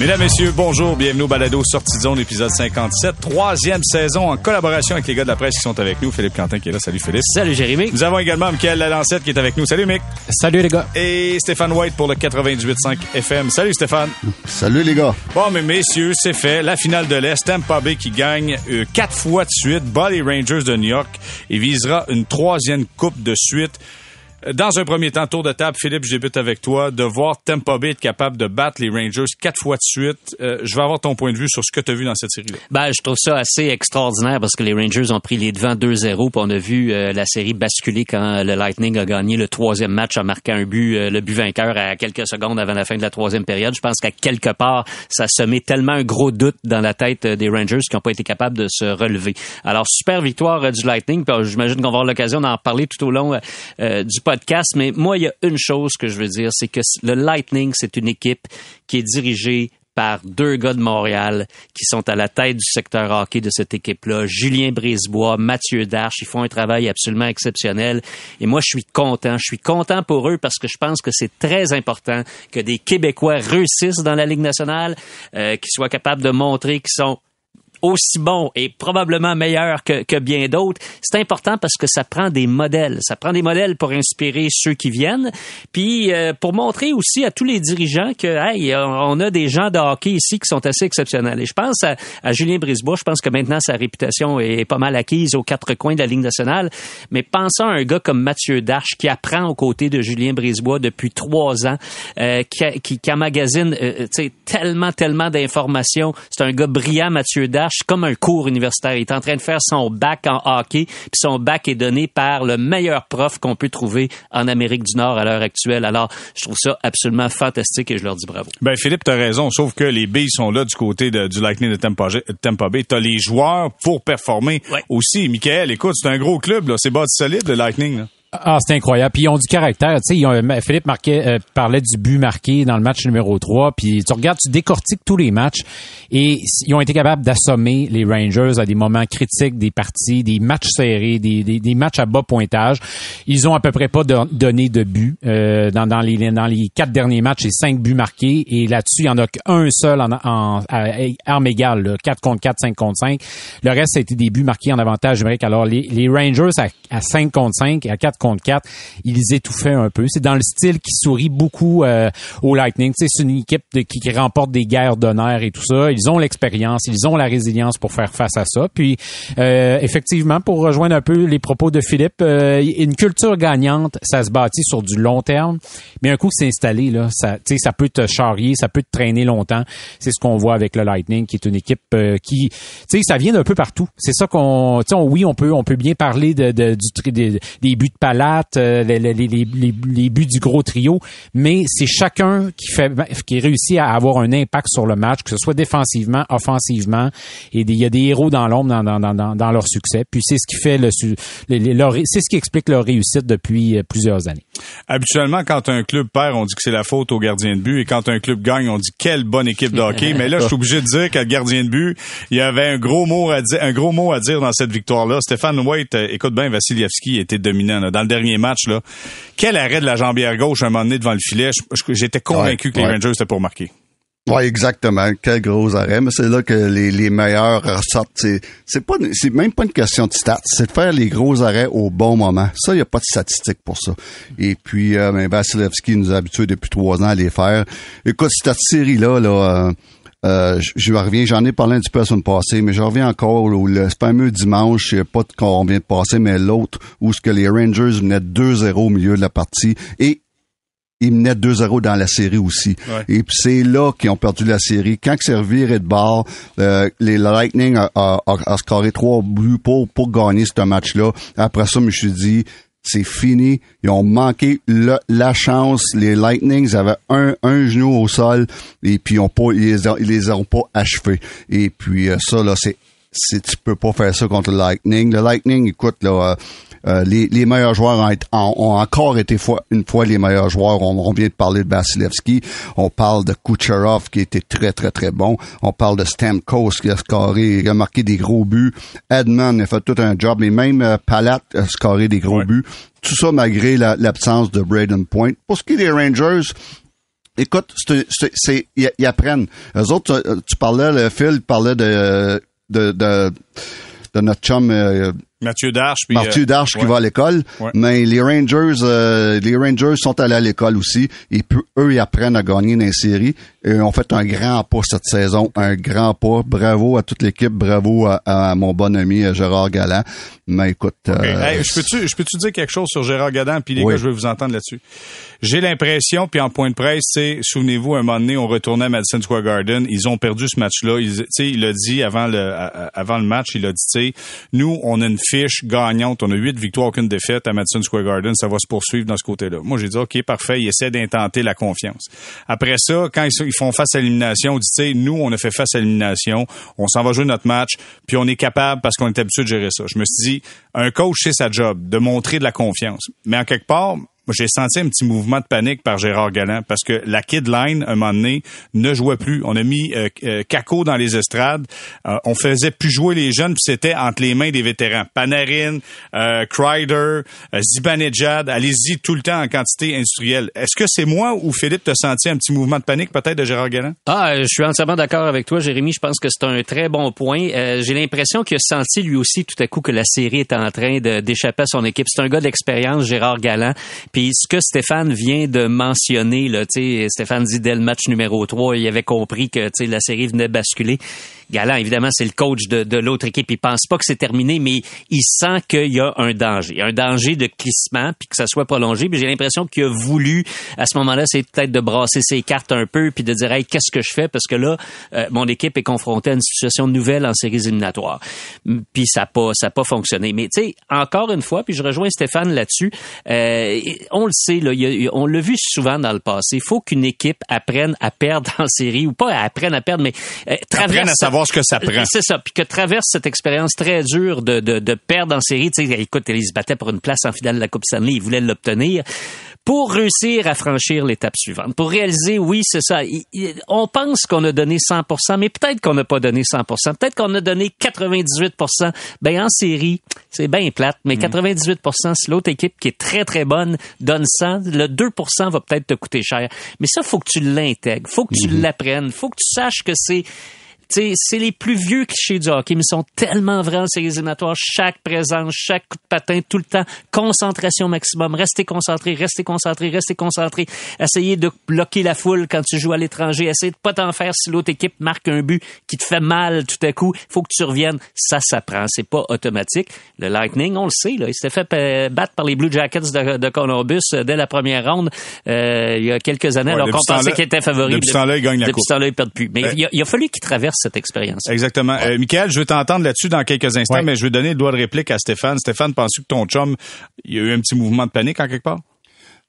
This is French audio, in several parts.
Mesdames, Messieurs, bonjour, bienvenue au Balado Sortie de zone, épisode 57, troisième saison en collaboration avec les gars de la presse qui sont avec nous. Philippe Quentin qui est là. Salut Philippe. Salut Jérémy. Nous avons également Michael Lalancette qui est avec nous. Salut Mick. Salut les gars. Et Stéphane White pour le 98.5 FM. Salut Stéphane. Salut les gars. Bon, mais messieurs, c'est fait. La finale de l'Est, Tampa Bay qui gagne euh, quatre fois de suite, bat les Rangers de New York et visera une troisième coupe de suite. Dans un premier temps, tour de table, Philippe, je débute avec toi. De voir Tampa Bay être capable de battre les Rangers quatre fois de suite, euh, je vais avoir ton point de vue sur ce que tu as vu dans cette série-là. Ben, je trouve ça assez extraordinaire parce que les Rangers ont pris les devants 2-0 puis on a vu euh, la série basculer quand le Lightning a gagné le troisième match en marquant un but, euh, le but vainqueur à quelques secondes avant la fin de la troisième période. Je pense qu'à quelque part, ça semé tellement un gros doute dans la tête des Rangers qui n'ont pas été capables de se relever. Alors, super victoire du Lightning. J'imagine qu'on va avoir l'occasion d'en parler tout au long du podcast. Mais moi, il y a une chose que je veux dire, c'est que le Lightning, c'est une équipe qui est dirigée par deux gars de Montréal qui sont à la tête du secteur hockey de cette équipe-là. Julien Brisebois, Mathieu Darche, ils font un travail absolument exceptionnel. Et moi, je suis content. Je suis content pour eux parce que je pense que c'est très important que des Québécois réussissent dans la Ligue nationale, euh, qu'ils soient capables de montrer qu'ils sont aussi bon et probablement meilleur que, que bien d'autres, c'est important parce que ça prend des modèles. Ça prend des modèles pour inspirer ceux qui viennent, puis euh, pour montrer aussi à tous les dirigeants que hey, on a des gens de hockey ici qui sont assez exceptionnels. Et je pense à, à Julien Brisebois, je pense que maintenant sa réputation est pas mal acquise aux quatre coins de la Ligue nationale, mais pensons à un gars comme Mathieu Darche qui apprend aux côtés de Julien Brisebois depuis trois ans, euh, qui, qui, qui emmagasine euh, tellement, tellement d'informations. C'est un gars brillant, Mathieu Darche comme un cours universitaire. Il est en train de faire son bac en hockey, puis son bac est donné par le meilleur prof qu'on peut trouver en Amérique du Nord à l'heure actuelle. Alors, je trouve ça absolument fantastique et je leur dis bravo. Ben Philippe, t'as raison, sauf que les billes sont là du côté du Lightning de Tampa, Tampa Bay. T'as les joueurs pour performer aussi. Michael, écoute, c'est un gros club, là. C'est bas solide, le Lightning. Là. Ah, c'est incroyable. Puis ils ont du caractère. Tu sais, Philippe marquait, euh, parlait du but marqué dans le match numéro 3. Puis tu regardes, tu décortiques tous les matchs et ils ont été capables d'assommer les Rangers à des moments critiques des parties, des matchs serrés, des, des, matchs à bas pointage. Ils ont à peu près pas donné de but euh, dans, dans, les, dans les quatre derniers matchs et cinq buts marqués. Et là-dessus, il y en a qu'un seul en, en, arme égale, 4 contre 4, 5 contre 5. Le reste, ça a été des buts marqués en avantage numérique. Alors les, les Rangers à, à 5 contre 5 et à 4 contre 4, ils étouffaient un peu. C'est dans le style qui sourit beaucoup euh, au Lightning. C'est une équipe qui, remporte des guerres d'honneur et tout ça. Ils ont l'expérience, ils ont la résilience pour faire face à ça. Puis, euh, effectivement, pour rejoindre un peu les propos de Philippe, euh, une culture gagnante, ça se bâtit sur du long terme. Mais un coup que c'est installé, là, ça, ça peut te charrier, ça peut te traîner longtemps. C'est ce qu'on voit avec le Lightning, qui est une équipe qui, tu sais, ça vient d'un peu partout. C'est ça qu'on, oui, on peut, on peut bien parler de, de du, des, des buts de palate, euh, les, les, les, les, buts du gros trio, mais c'est chacun qui fait qui réussit à avoir un impact sur le match, que ce soit défensivement, offensivement, et il y a des héros dans l'ombre dans, dans, dans, dans, leur succès. Puis c'est ce qui fait le c'est ce qui explique leur réussite depuis euh, plusieurs années. Habituellement, quand un club perd, on dit que c'est la faute au gardien de but, et quand un club gagne, on dit quelle bonne équipe de hockey. mais là, je suis obligé de dire qu'à gardien de but, il y avait un gros mot à dire, un gros mot à dire dans cette victoire-là. Stéphane White, euh, écoute bien, Vassilievski était dominant dans le dernier match, là, quel arrêt de la jambière gauche à un moment donné devant le filet. J'étais convaincu que les Rangers étaient pour marquer. Oui, exactement. Quel gros arrêt. Mais c'est là que les, les meilleurs ressortent. C'est, c'est pas, c'est même pas une question de stats. C'est de faire les gros arrêts au bon moment. Ça, il n'y a pas de statistiques pour ça. Et puis, euh, ben, Vasilevski nous a habitués depuis trois ans à les faire. Écoute, cette série-là, là, euh, euh, je reviens, j'en ai parlé un petit peu la semaine passée, mais je reviens encore au le fameux dimanche, je sais pas qu'on vient de passer, mais l'autre, où ce que les Rangers venaient 2-0 au milieu de la partie et ils menaient 2-0 dans la série aussi. Et puis c'est là qu'ils ont perdu la série. Quand c'est reviré de bord, euh, les Lightning a, a, a, scoré trois buts pour, pour gagner ce match-là. Après ça, je me suis dit, c'est fini. Ils ont manqué la chance. Les Lightnings avaient un, un genou au sol et puis ils, ont pas, ils, les, ont pas achevés. Et puis euh, ça, là, c'est, c'est tu peux pas faire ça contre le Lightning. Le Lightning, écoute, là, euh, euh, les, les, meilleurs joueurs ont, ont, encore été fois, une fois les meilleurs joueurs. On, vient de parler de Vasilevski. On parle de Kucherov qui était très, très, très bon. On parle de Stamkos qui a scoré, qui a marqué des gros buts. Edmund a fait tout un job. Et même euh, Palat a scoré des gros buts. Tout ça malgré l'absence de Braden Point. Pour ce qui est des Rangers, Écoute, c'est, ils, apprennent. Eux autres, tu, tu parlais, le Phil parlait de, de, de, de notre chum euh, Mathieu Darche. Puis, Mathieu euh, Darche qui ouais. va à l'école, Ouais. mais les Rangers, euh, les Rangers sont allés à l'école aussi. Et eux, ils apprennent à gagner dans les séries. Et ont fait un grand pas cette saison, un grand pas. Bravo à toute l'équipe, bravo à, à mon bon ami euh, Gérard Galland. Mais écoute, euh, Hey, je peux-tu, je peux-tu dire quelque chose sur Gérard Gadan, puis les Oui. gars, je vais vous entendre là-dessus. J'ai l'impression, puis en point de presse, c'est, souvenez-vous, un moment donné, on retournait à Madison Square Garden, ils ont perdu ce match-là. Il, tu sais, il a dit avant le, avant le match, il a dit, tu sais, nous, on a une fiche gagnante, on a huit victoires, aucune défaite à Madison Square Garden, ça va se poursuivre dans ce côté-là. Moi, j'ai dit, ok, parfait, il essaie d'intenter la confiance. Après ça, quand ils, ils font face à l'élimination, on dit, tu sais, nous, on a fait face à l'élimination, on s'en va jouer notre match, puis on est capable parce qu'on est habitué de gérer ça. Je me suis dit, un coach, c'est sa job, de montrer de la confiance. Mais en quelque part, j'ai senti un petit mouvement de panique par Gérard Galland parce que la kid line, un moment donné, ne jouait plus. On a mis euh, euh, Kako dans les estrades. Euh, on faisait plus jouer les jeunes, puis c'était entre les mains des vétérans. Panarin, euh, Kreider, euh, Zibanejad, allez-y tout le temps en quantité industrielle. Est-ce que c'est moi ou Philippe t'as senti un petit mouvement de panique peut-être de Gérard Galland? Ah, euh, je suis entièrement d'accord avec toi, Jérémy. Je pense que c'est un très bon point. Euh, J'ai l'impression qu'il a senti lui aussi tout à coup que la série est en train d'échapper à son équipe. C'est un gars d'expérience, Gérard Galland. Puis ce que Stéphane vient de mentionner, là, Stéphane dit dès le match numéro 3, il avait compris que la série venait basculer. Galland, évidemment, c'est le coach de, de l'autre équipe. Il pense pas que c'est terminé, mais il sent qu'il y a un danger. Un danger de glissement, puis que ça soit prolongé. Puis j'ai l'impression qu'il a voulu, à ce moment-là, c'est peut-être de brasser ses cartes un peu, puis de dire, hey, qu'est-ce que je fais? Parce que là, euh, mon équipe est confrontée à une situation nouvelle en séries éliminatoires. Puis ça n'a pas, ça a pas fonctionné. Mais tu sais, encore une fois, puis je rejoins Stéphane là-dessus, euh, on le sait, là, a- on l'a vu souvent dans le passé. Il faut qu'une équipe apprenne à perdre en série, ou pas apprenne à perdre, mais euh, traverse... À savoir ce que ça prend. C'est ça. Puis que traverse cette expérience très dure de, de, de perdre en série. Tu sais, écoute, ils se battaient pour une place en finale de la Coupe Stanley. Ils voulaient l'obtenir pour réussir à franchir l'étape suivante. Pour réaliser, oui, c'est ça. On pense qu'on a donné 100%, mais peut-être qu'on n'a pas donné 100%. Peut-être qu'on a donné 98%. Ben, en série, c'est bien plate, mais 98%, si l'autre équipe qui est très, très bonne donne 100, le 2% va peut-être te coûter cher. Mais ça, faut que tu l'intègres. Faut que tu l'apprennes. Faut que tu saches que c'est c'est les plus vieux clichés du hockey, mais ils sont tellement vrais en séries éliminatoires. Chaque présence, chaque coup de patin, tout le temps. Concentration maximum. Restez concentré, restez concentré, restez concentré. Essayez de bloquer la foule quand tu joues à l'étranger. Essayez de pas t'en faire si l'autre équipe marque un but qui te fait mal tout à coup. Faut que tu reviennes. Ça s'apprend. C'est pas automatique. Le Lightning, on le sait, là. Il s'était fait euh, battre par les Blue Jackets de, de Columbus euh, dès la première ronde, euh, il y a quelques années, Ouais, alors qu'on pensait qu'il était favori. depuis ce temps-là, il gagne la Depuis Coupe. ce temps-là, il perd plus. Mais il, a, il a fallu qu'il traverse cette expérience. Exactement. Euh, Michael, je vais t'entendre là-dessus dans quelques instants, Ouais. mais je vais donner le droit de réplique à Stéphane. Stéphane, penses-tu que ton chum, il y a eu un petit mouvement de panique en quelque part?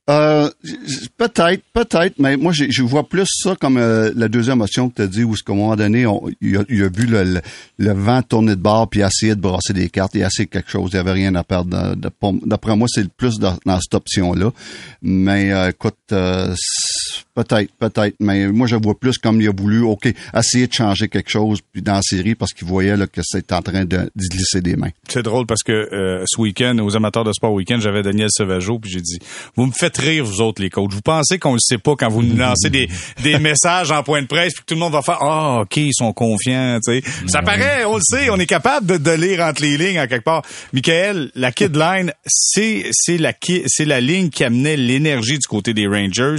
Euh, peut-être, peut-être, mais moi, je vois plus ça comme euh, la deuxième option que tu as dit, où, à un moment donné, on, il, a, il a vu le, le, le vent tourner de bord, puis essayer de brasser des cartes, il a essayé quelque chose, il n'y avait rien à perdre. De- de- pour- D'après moi, c'est le plus dans, dans cette option-là. Mais euh, écoute, euh, c'est- peut-être, peut-être, mais moi, je vois plus comme il a voulu, OK, essayer de changer quelque chose puis dans la série, parce qu'il voyait là, que c'était en train de, glisser des mains. C'est drôle parce que euh, ce week-end, aux amateurs de sport week-end, j'avais Daniel Sauvageau, puis j'ai dit, vous me faites rire, vous autres, les coachs. Vous pensez qu'on le sait pas quand vous nous lancez des, des messages en point de presse, puis que tout le monde va faire, ah, OK, ils sont confiants, tu sais. Ça paraît, on le sait, on est capable de, de lire entre les lignes, en quelque part. Michael, la kid line, c'est, c'est la, c'est la ligne qui amenait l'énergie du côté des Rangers.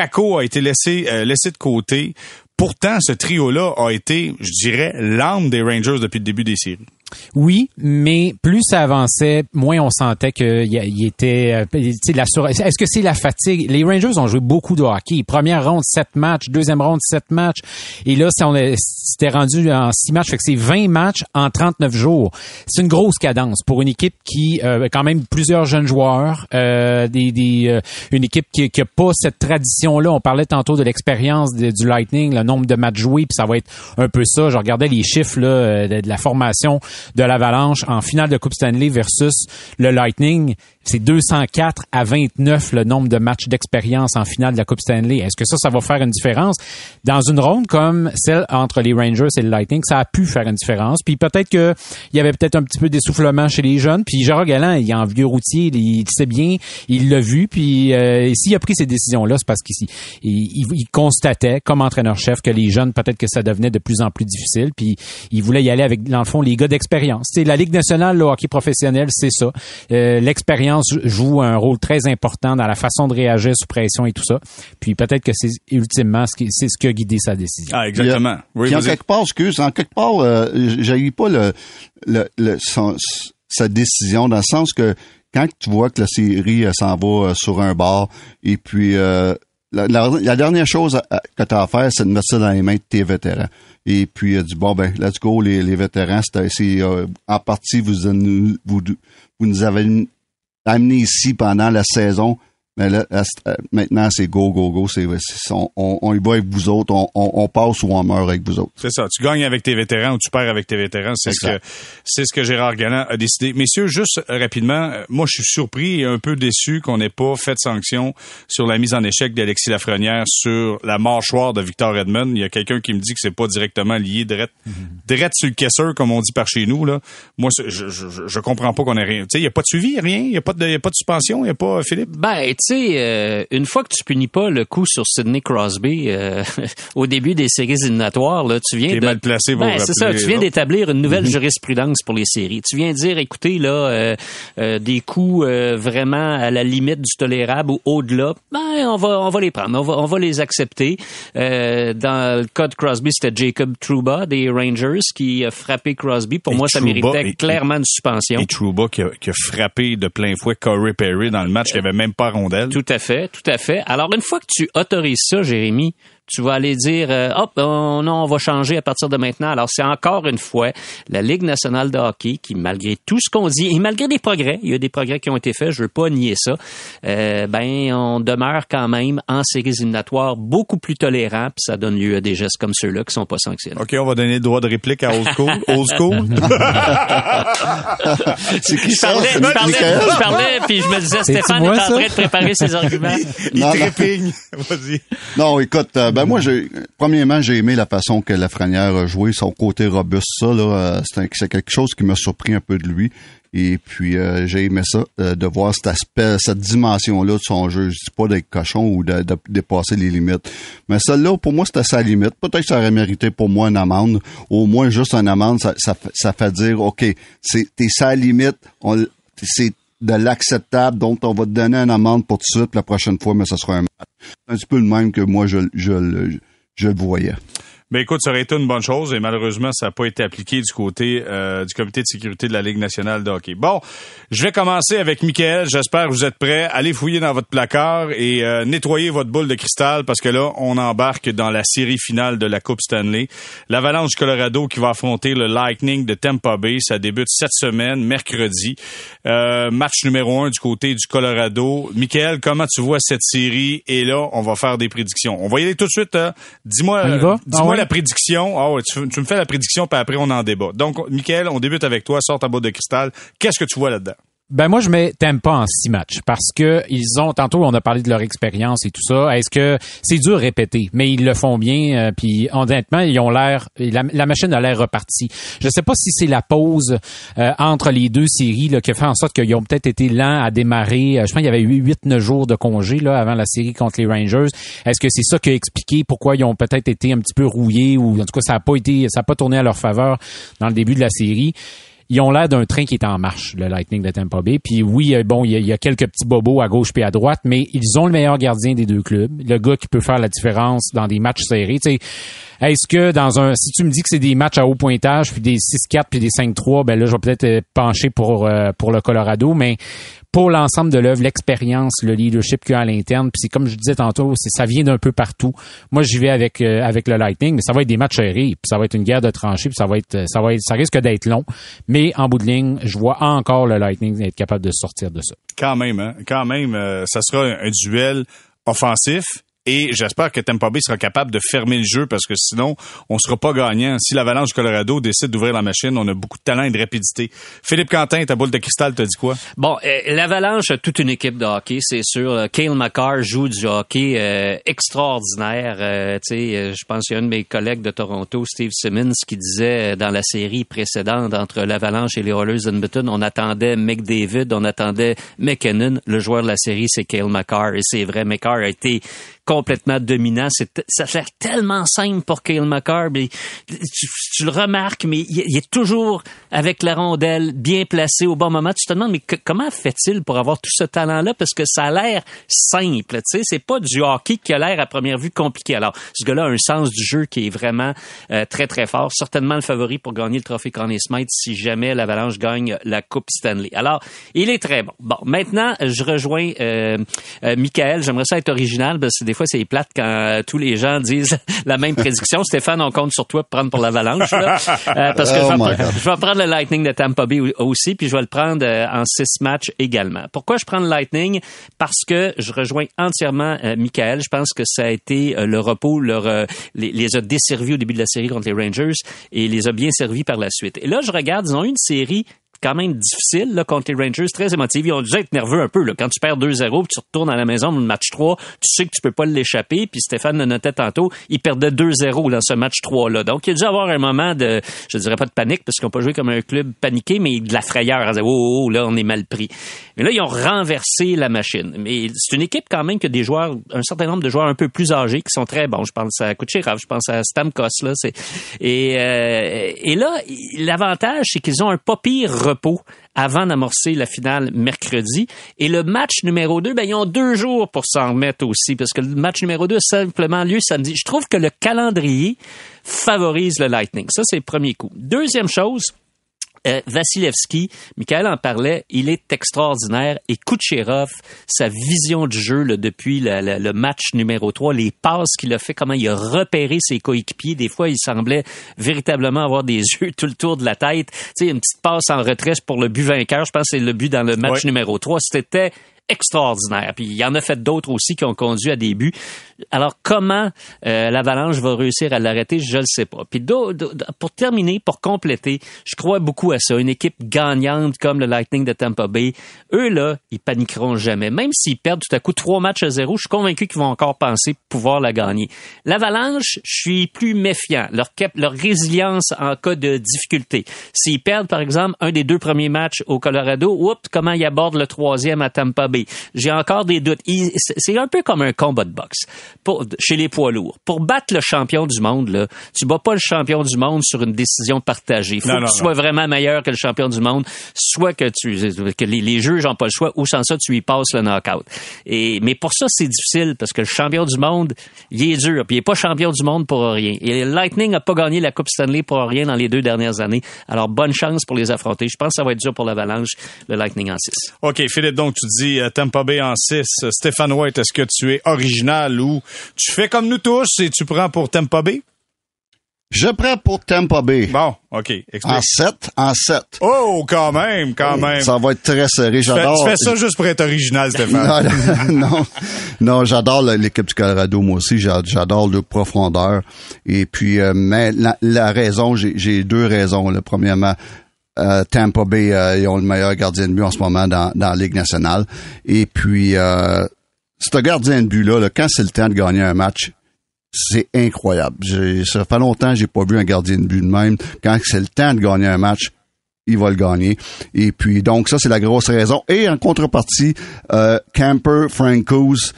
Kako a été laissé, euh, laissé de côté. Pourtant, ce trio-là a été, je dirais, l'âme des Rangers depuis le début des séries. Oui, mais plus ça avançait, moins on sentait qu'il il était. euh, la sur- Est-ce que c'est la fatigue? Les Rangers ont joué beaucoup de hockey. Première ronde, sept matchs. Deuxième ronde, sept matchs. Et là, si on c'était rendu en six matchs, fait que c'est 20 matchs en 39 jours. C'est une grosse cadence pour une équipe qui, euh, quand même, plusieurs jeunes joueurs, euh, des, des, euh, une équipe qui, qui a pas cette tradition-là. On parlait tantôt de l'expérience du Lightning, le nombre de matchs joués, puis ça va être un peu ça. Je regardais les chiffres là, euh, de la formation de l'Avalanche en finale de Coupe Stanley versus le Lightning. C'est 204 à 29 le nombre de matchs d'expérience en finale de la Coupe Stanley. Est-ce que ça, ça va faire une différence? Dans une ronde comme celle entre les Rangers et le Lightning, ça a pu faire une différence. Puis peut-être que il y avait peut-être un petit peu d'essoufflement chez les jeunes. Puis Gérard Galland, il est en vieux routier, il, sait bien, il l'a vu. Puis euh, s'il a pris ces décisions-là, c'est parce qu'il il, il, constatait, comme entraîneur-chef, que les jeunes, peut-être que ça devenait de plus en plus difficile. Puis il voulait y aller avec, dans le fond, les gars d'expérience. C'est la Ligue nationale, le hockey professionnel, c'est ça. Euh, l'expérience joue un rôle très important dans la façon de réagir sous pression et tout ça. Puis peut-être que c'est ultimement ce qui, c'est ce qui a guidé sa décision. Ah, exactement. Oui, en quelque part, excuse, en quelque part, euh, j'ai pas le, le, le sa décision dans le sens que quand tu vois que la série s'en va euh, sur un bar et puis euh, la, la, dernière chose que tu as à faire, c'est de mettre ça dans les mains de tes vétérans. Et puis, il a dit, bon, ben, let's go, les, les vétérans, c'est, euh, en partie, vous, vous, vous nous avez amené ici pendant la saison mais là, euh, maintenant, c'est go, go, go. C'est, on, on, y va avec vous autres. On, on, passe ou on meurt avec vous autres. C'est ça. Tu gagnes avec tes vétérans ou tu perds avec tes vétérans. C'est ce que, c'est ce que Gérard Galland a décidé. Messieurs, juste rapidement, euh, moi, je suis surpris et un peu déçu qu'on n'ait pas fait de sanction sur la mise en échec d'Alexis Lafrenière sur la mâchoire de Victor Edmond. Il y a quelqu'un qui me dit que c'est pas directement lié direct, direct sur le caisseur, comme on dit par chez nous, là. Moi, je, je, je, comprends pas qu'on ait rien. Tu sais, il n'y a pas de suivi, rien. Il n'y a pas de, y a pas de suspension. Il n'y a pas, Philippe? Ben, euh, une fois que tu punis pas le coup sur Sidney Crosby euh, au début des séries éliminatoires, là, tu viens de mal placé ben, c'est ça, tu viens d'établir une nouvelle mhm. jurisprudence pour les séries. Tu viens de dire, écoutez là, euh, des coups vraiment à la limite du tolérable ou au-delà, ben on va on va les prendre, on va on va les accepter. dans le cas de Crosby, c'était Jacob Trouba des Rangers qui a frappé Crosby. Pour moi, ça méritait clairement une suspension. Et Trouba qui a, qui a, frappé de plein fouet Corey Perry dans le match, qui avait même pas Tout à fait, tout à fait. Alors, une fois que tu autorises ça, Jérémy, tu vas aller dire euh, hop oh, non on va changer à partir de maintenant. Alors c'est encore une fois la Ligue nationale de hockey qui malgré tout ce qu'on dit et malgré des progrès il y a des progrès qui ont été faits je veux pas nier ça euh, ben on demeure quand même en séries éliminatoires beaucoup plus tolérant puis ça donne lieu à des gestes comme ceux-là qui sont pas sanctionnés. Ok on va donner le droit de réplique à Old School. Old School? C'est qui je parlais, je parlais, je parlais puis je me disais Stéphane est en train de préparer ses arguments. Il, trépigne. Vas-y. Non écoute euh, ben moi, j'ai, premièrement, j'ai aimé la façon que Lafrenière a joué, son côté robuste, ça, là, euh, c'est, quelque chose qui m'a surpris un peu de lui. Et puis euh, j'ai aimé ça, euh, de voir cet aspect, cette dimension-là de son jeu. Je dis pas d'être cochon ou de, dépasser les limites. Mais celle-là, pour moi, c'était sa limite. Peut-être que ça aurait mérité pour moi une amende. Au moins juste une amende, ça, ça, fait dire OK, c'est t'es sa limite, c'est de l'acceptable, donc on va te donner une amende pour tout de suite la prochaine fois, mais ça sera un un petit peu le même que moi je, je, je le voyais. Ben écoute, ça aurait été une bonne chose et malheureusement, ça n'a pas été appliqué du côté euh, du comité de sécurité de la Ligue nationale de hockey. Bon, je vais commencer avec Michael. J'espère que vous êtes prêts. Allez fouiller dans votre placard et euh, nettoyer votre boule de cristal parce que là, on embarque dans la série finale de la Coupe Stanley. L'Avalanche Colorado qui va affronter le Lightning de Tampa Bay. Ça débute cette semaine, mercredi. Euh, match numéro un du côté du Colorado. Michael, comment tu vois cette série? Et là, on va faire des prédictions. On va y aller tout de suite. Dis-moi, dis-moi la prédiction. Ah tu, me fais la prédiction, puis après, on en débat. Donc, Michael, on débute avec toi. Sors ta boîte de cristal. Qu'est-ce que tu vois là-dedans? Ben moi je mets pas en six matchs parce que ils ont tantôt on a parlé de leur expérience et tout ça. Est-ce que c'est dur à répéter, mais ils le font bien. Euh, puis honnêtement ils ont l'air la, machine a l'air repartie. Je sais pas si c'est la pause euh, entre les deux séries là, qui a fait en sorte qu'ils ont peut-être été lents à démarrer. Euh, je pense qu'il y avait eu huit neuf jours de congé là avant la série contre les Rangers. Est-ce que c'est ça qui a expliqué pourquoi ils ont peut-être été un petit peu rouillés ou en tout cas ça a pas été ça a pas tourné à leur faveur dans le début de la série? Ils ont l'air d'un train qui est en marche, le Lightning de Tampa Bay. Puis oui, bon, il y, a, quelques petits bobos à gauche puis à droite, mais ils ont le meilleur gardien des deux clubs, le gars qui peut faire la différence dans des matchs serrés. est-ce que dans un, si tu me dis que c'est des matchs à haut pointage, puis des 6-4 puis des 5-3, ben là, je vais peut-être euh, pencher pour euh, pour le Colorado, mais pour l'ensemble de l'œuvre, l'expérience, le leadership qu'il y a à l'interne. Puis c'est comme je disais tantôt, ça vient d'un peu partout. Moi, j'y vais avec euh, avec le Lightning, mais ça va être des matchs serrés, puis ça va être une guerre de tranchées, puis ça va être ça va être ça risque d'être long. Mais en bout de ligne, je vois encore le Lightning être capable de sortir de ça. Quand même, hein? Quand même, euh, ça sera un duel offensif Et j'espère que Tampa Bay sera capable de fermer le jeu parce que sinon, on sera pas gagnant. Si l'Avalanche du Colorado décide d'ouvrir la machine, on a beaucoup de talent et de rapidité. Philippe Quentin, ta boule de cristal te dit quoi? Bon, euh, l'Avalanche a toute une équipe de hockey, c'est sûr. Kale McCarr joue du hockey euh, extraordinaire. Euh, sais, je pense qu'il y a un de mes collègues de Toronto, Steve Simmons, qui disait dans la série précédente entre l'Avalanche et les Oilers d'Edmonton, on attendait McDavid, on attendait McKinnon. Le joueur de la série, c'est Kale McCarr. Et c'est vrai, McCarr a été complètement dominant. Ça a l'air tellement simple pour Kale McCarr. tu, le remarques, mais il, est toujours avec la rondelle, bien placé au bon moment. Tu te demandes, mais comment fait-il pour avoir tout ce talent-là? Parce que ça a l'air simple. Tu sais, c'est pas du hockey qui a l'air à première vue compliqué. Alors, ce gars-là a un sens du jeu qui est vraiment euh, très, très fort. Certainement le favori pour gagner le trophée Conn Smith si jamais l'Avalanche gagne la Coupe Stanley. Alors, il est très bon. Bon, maintenant, je rejoins euh, euh Michael. J'aimerais ça être original parce que des fois, c'est plate quand euh, tous les gens disent la même prédiction. Stéphane, on compte sur toi pour prendre pour l'avalanche. Euh, parce que je, vais, oh je, vais, prendre le Lightning de Tampa Bay aussi, puis je vais le prendre euh, en six matchs également. Pourquoi je prends le Lightning? Parce que je rejoins entièrement Michael. Je pense que ça a été le repos, les, les, a desservis au début de la série contre les Rangers et les a bien servis par la suite. Et là, je regarde, ils ont eu une série quand même difficile là, contre les Rangers, très émotif. Ils ont dû être nerveux un peu. Là. Quand tu perds 2-0 tu retournes à la maison le match 3, tu sais que tu peux pas l'échapper. Puis Stéphane le notait tantôt, il perdait 2-0 dans ce match 3-là. Donc, il a dû avoir un moment de, je dirais pas de panique, parce qu'ils n'ont pas joué comme un club paniqué, mais de la frayeur. On disait, oh, oh, là, on est mal pris. Mais là, ils ont renversé la machine. Mais c'est une équipe quand même que des joueurs, un certain nombre de joueurs un peu plus âgés qui sont très bons. Je pense à Kucherov, je pense à Stamkos. Là, et, euh, et là, l'avantage, c'est qu'ils ont un pas pire repos avant d'amorcer la finale mercredi. Et le match numéro 2, ben, ils ont deux jours pour s'en remettre aussi, parce que le match numéro 2 simplement lieu samedi. Je trouve que le calendrier favorise le Lightning. Ça, c'est le premier coup. Deuxième chose, euh, Vasilevski, Michael en parlait, il est extraordinaire. Et Kucherov, sa vision du jeu là, depuis le, match numéro 3, les passes qu'il a fait, comment il a repéré ses coéquipiers. Des fois, il semblait véritablement avoir des yeux tout le tour de la tête. Tu sais, une petite passe en retraite pour le but vainqueur. Je pense que c'est le but dans le match numéro 3. C'était extraordinaire. Puis il y en a fait d'autres aussi qui ont conduit à des buts. Alors comment euh, l'Avalanche va réussir à l'arrêter, je ne le sais pas. Puis pour terminer, pour compléter, je crois beaucoup à ça. Une équipe gagnante comme le Lightning de Tampa Bay, eux là, ils paniqueront jamais. Même s'ils perdent tout à coup trois matchs à zéro, je suis convaincu qu'ils vont encore penser pouvoir la gagner. L'Avalanche, je suis plus méfiant. Leur, leur résilience en cas de difficulté. S'ils perdent par exemple un des deux premiers matchs au Colorado, oups, comment ils abordent le troisième à Tampa Bay? J'ai encore des doutes. C'est un peu comme un combat de boxe pour, chez les poids lourds. Pour battre le champion du monde, là, tu bats pas le champion du monde sur une décision partagée. Il faut que tu sois vraiment meilleur que le champion du monde, soit que tu que les, les juges n'ont pas le choix, ou sans ça, tu y passes le knockout. Et, mais pour ça, c'est difficile parce que le champion du monde, il est dur. Puis il est pas champion du monde pour rien. Et Lightning n'a pas gagné la Coupe Stanley pour rien dans les deux dernières années. Alors, bonne chance pour les affronter. Je pense que ça va être dur pour l'Avalanche, le Lightning en 6. OK, Philippe, donc tu dis euh, Tampa Bay en 6. Stéphane White, est-ce que tu es original ou tu fais comme nous tous et tu prends pour Tampa Bay? Je prends pour Tampa Bay. Bon, OK. Explique. En 7, en 7. Oh, quand même, quand même. Ça va être très serré. J'adore. Tu fais, ça juste pour être original, Stéphane. non, non, j'adore l'équipe du Colorado, moi aussi. J'adore le profondeur. Et puis, euh, mais la, raison, j'ai deux raisons. Là. Premièrement, euh, Tampa Bay, euh, ils ont le meilleur gardien de but en ce moment dans, dans la Ligue nationale. Et puis, euh, ce gardien de but-là, quand c'est le temps de gagner un match, c'est incroyable. Ça fait longtemps que j'ai pas vu un gardien de but de même. Quand c'est le temps de gagner un match, il va le gagner. Et puis, donc, ça, c'est la grosse raison. Et en contrepartie, euh, Camper, Francos,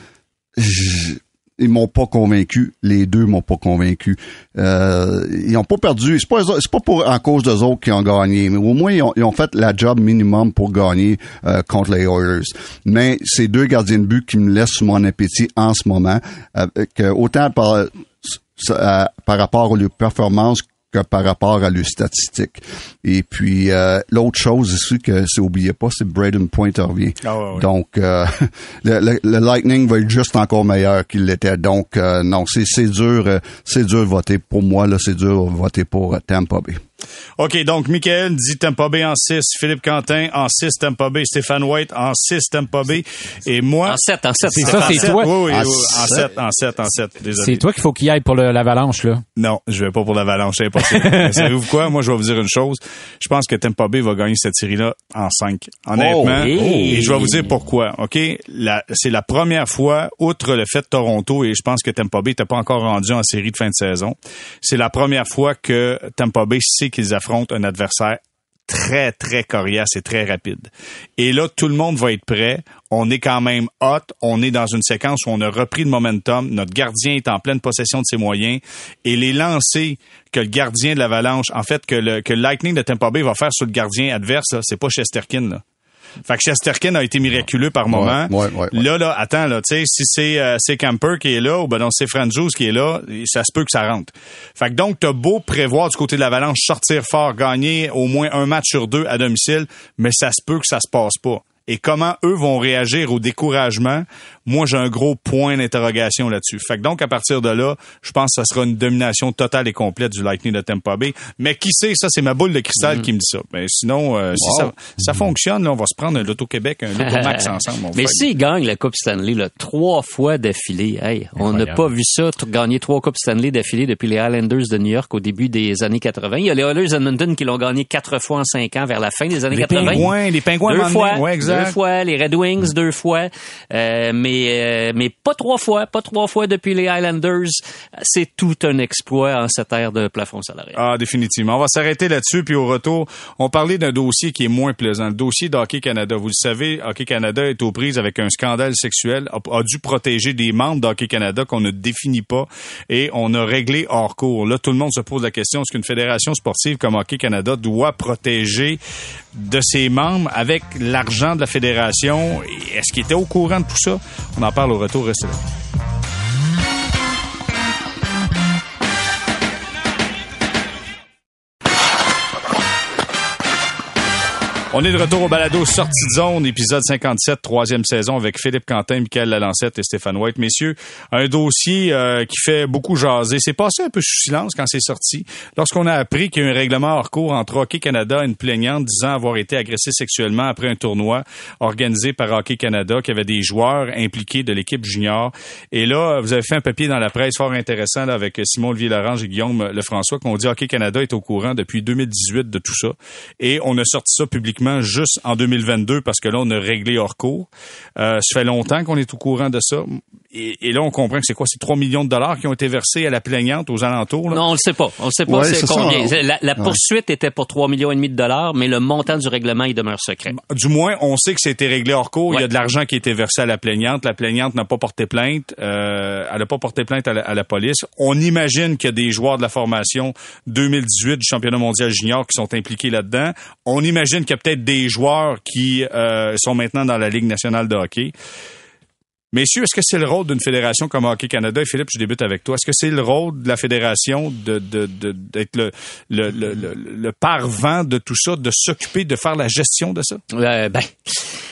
ils m'ont pas convaincu. Les deux m'ont pas convaincu. Euh, ils ont pas perdu. C'est pas c'est pas pour en cause d'eux autres qui ont gagné, mais au moins ils ont, fait la job minimum pour gagner euh, contre les Oilers. Mais ces deux gardiens de but qui me laissent mon appétit en ce moment, que autant par euh, par rapport aux performances que par rapport à leurs statistiques. Et puis euh, l'autre chose aussi que c'est oublié pas, c'est Braden Point revient. Ah Donc euh, le, Lightning va être juste encore meilleur qu'il l'était. Donc euh, non, c'est c'est dur, c'est dur de voter pour moi là, c'est dur de voter pour Tampa Bay. OK, donc Michael dit Tampa Bay en 6, Philippe Quentin en 6 Tampa Bay, Stéphane White en 6 Tampa Bay et moi En 7, en 7. C'est ça, c'est toi. Oui, oui, En oui, en sept. 7, en 7, en 7. Désolé. C'est toi qu'il faut qu'il aille pour l'avalanche, là. Non, je vais pas pour l'avalanche, c'est impossible. Savez-vous quoi? Moi, je vais vous dire une chose. Je pense que Tampa Bay va gagner cette série-là en 5. Honnêtement. Oh, hey. Et je vais vous dire pourquoi. OK? C'est la première fois, outre le fait de Toronto, et je pense que Tampa Bay n'était pas encore rendu en série de fin de saison, c'est la première fois que Tampa Bay sait qu'ils affrontent un adversaire très, très coriace et très rapide. Et là, tout le monde va être prêt. On est quand même hot. On est dans une séquence où on a repris le momentum. Notre gardien est en pleine possession de ses moyens. Et les lancers que le gardien de l'Avalanche, en fait, que le, Lightning de Tampa Bay va faire sur le gardien adverse, c'est pas Chesterkin, là. Fait que Chesterkin a été miraculeux par moment. ouais, ouais, ouais. Là, là, attends, là, tu sais, si c'est euh, c'est Camper qui est là, ou ben non, c'est Franjus qui est là, ça se peut que ça rentre. Fait que donc, t'as beau prévoir du côté de l'Avalanche sortir fort, gagner au moins un match sur deux à domicile, mais ça se peut que ça se passe pas. Et comment eux vont réagir au découragement, moi j'ai un gros point d'interrogation là-dessus. Fait que donc à partir de là, je pense que ça sera une domination totale et complète du Lightning de Tampa Bay. Mais qui sait, ça c'est ma boule de cristal qui me dit ça. Mais sinon, euh, si ça, ça fonctionne, là, on va se prendre un Loto-Québec, un Loto-Max ensemble. mon Mais frère. s'il gagne la Coupe Stanley là, trois fois d'affilée, hey, on n'a pas vu ça, gagner trois Coupes Stanley d'affilée depuis les Highlanders de New York au début des années 80. Il y a les Oilers Edmonton qui l'ont gagné quatre fois en cinq ans vers la fin des années Les 80. pingouins, les pingouins, deux fois. Ouais, exact. Deux fois, les Red Wings deux fois, euh, mais euh, mais pas trois fois, pas trois fois depuis les Highlanders. C'est tout un exploit en cette ère de plafond salarial. Ah, définitivement. On va s'arrêter là-dessus, puis au retour, on parlait d'un dossier qui est moins plaisant, le dossier d'Hockey Canada. Vous le savez, Hockey Canada est aux prises avec un scandale sexuel, a, a dû protéger des membres d'Hockey Canada qu'on ne définit pas, et on a réglé hors cours. Là, tout le monde se pose la question, est-ce qu'une fédération sportive comme Hockey Canada doit protéger de ses membres avec l'argent de la fédération? Est-ce qu'il était au courant de tout ça? On en parle au retour, restez. On est de retour au balado Sortie de zone, épisode 57, troisième saison avec Philippe Quentin, Michael Lalancette et Stéphane White. Messieurs, un dossier euh, qui fait beaucoup jaser. C'est passé un peu sous silence quand c'est sorti. Lorsqu'on a appris qu'il y a un règlement hors cours entre Hockey Canada et une plaignante disant avoir été agressée sexuellement après un tournoi organisé par Hockey Canada, qui avait des joueurs impliqués de l'équipe junior. Et là, vous avez fait un papier dans la presse fort intéressant là, avec Simon Olivier Larange et Guillaume Lefrançois qu'on dit Hockey Canada est au courant depuis 2018 de tout ça. Et on a sorti ça publiquement juste en 2022 parce que là, on a réglé hors cours. Euh, ça fait longtemps qu'on est au courant de ça. Et, et là, on comprend que c'est quoi? C'est 3 millions de dollars qui ont été versés à la plaignante aux alentours. Là? Non, on le sait pas. On le sait pas Ouais, c'est ça, combien. on- La, la poursuite était pour 3 millions et demi de dollars, mais le montant du règlement, il demeure secret. Du moins, on sait que c'était réglé hors cours. Il y a de l'argent qui a été versé à la plaignante. La plaignante n'a pas porté plainte. Euh, elle n'a pas porté plainte à la, à la police. On imagine qu'il y a des joueurs de la formation 2018 du championnat mondial junior qui sont impliqués là-dedans. On imagine qu'il y a peut-être des joueurs qui euh, sont maintenant dans la Ligue nationale de hockey. Messieurs, est-ce que c'est le rôle d'une fédération comme Hockey Canada? Et Philippe, je débute avec toi. Est-ce que c'est le rôle de la fédération de, de, de- d'être le, le, le, le, le parvent de tout ça, de s'occuper, de faire la gestion de ça? Euh, ben,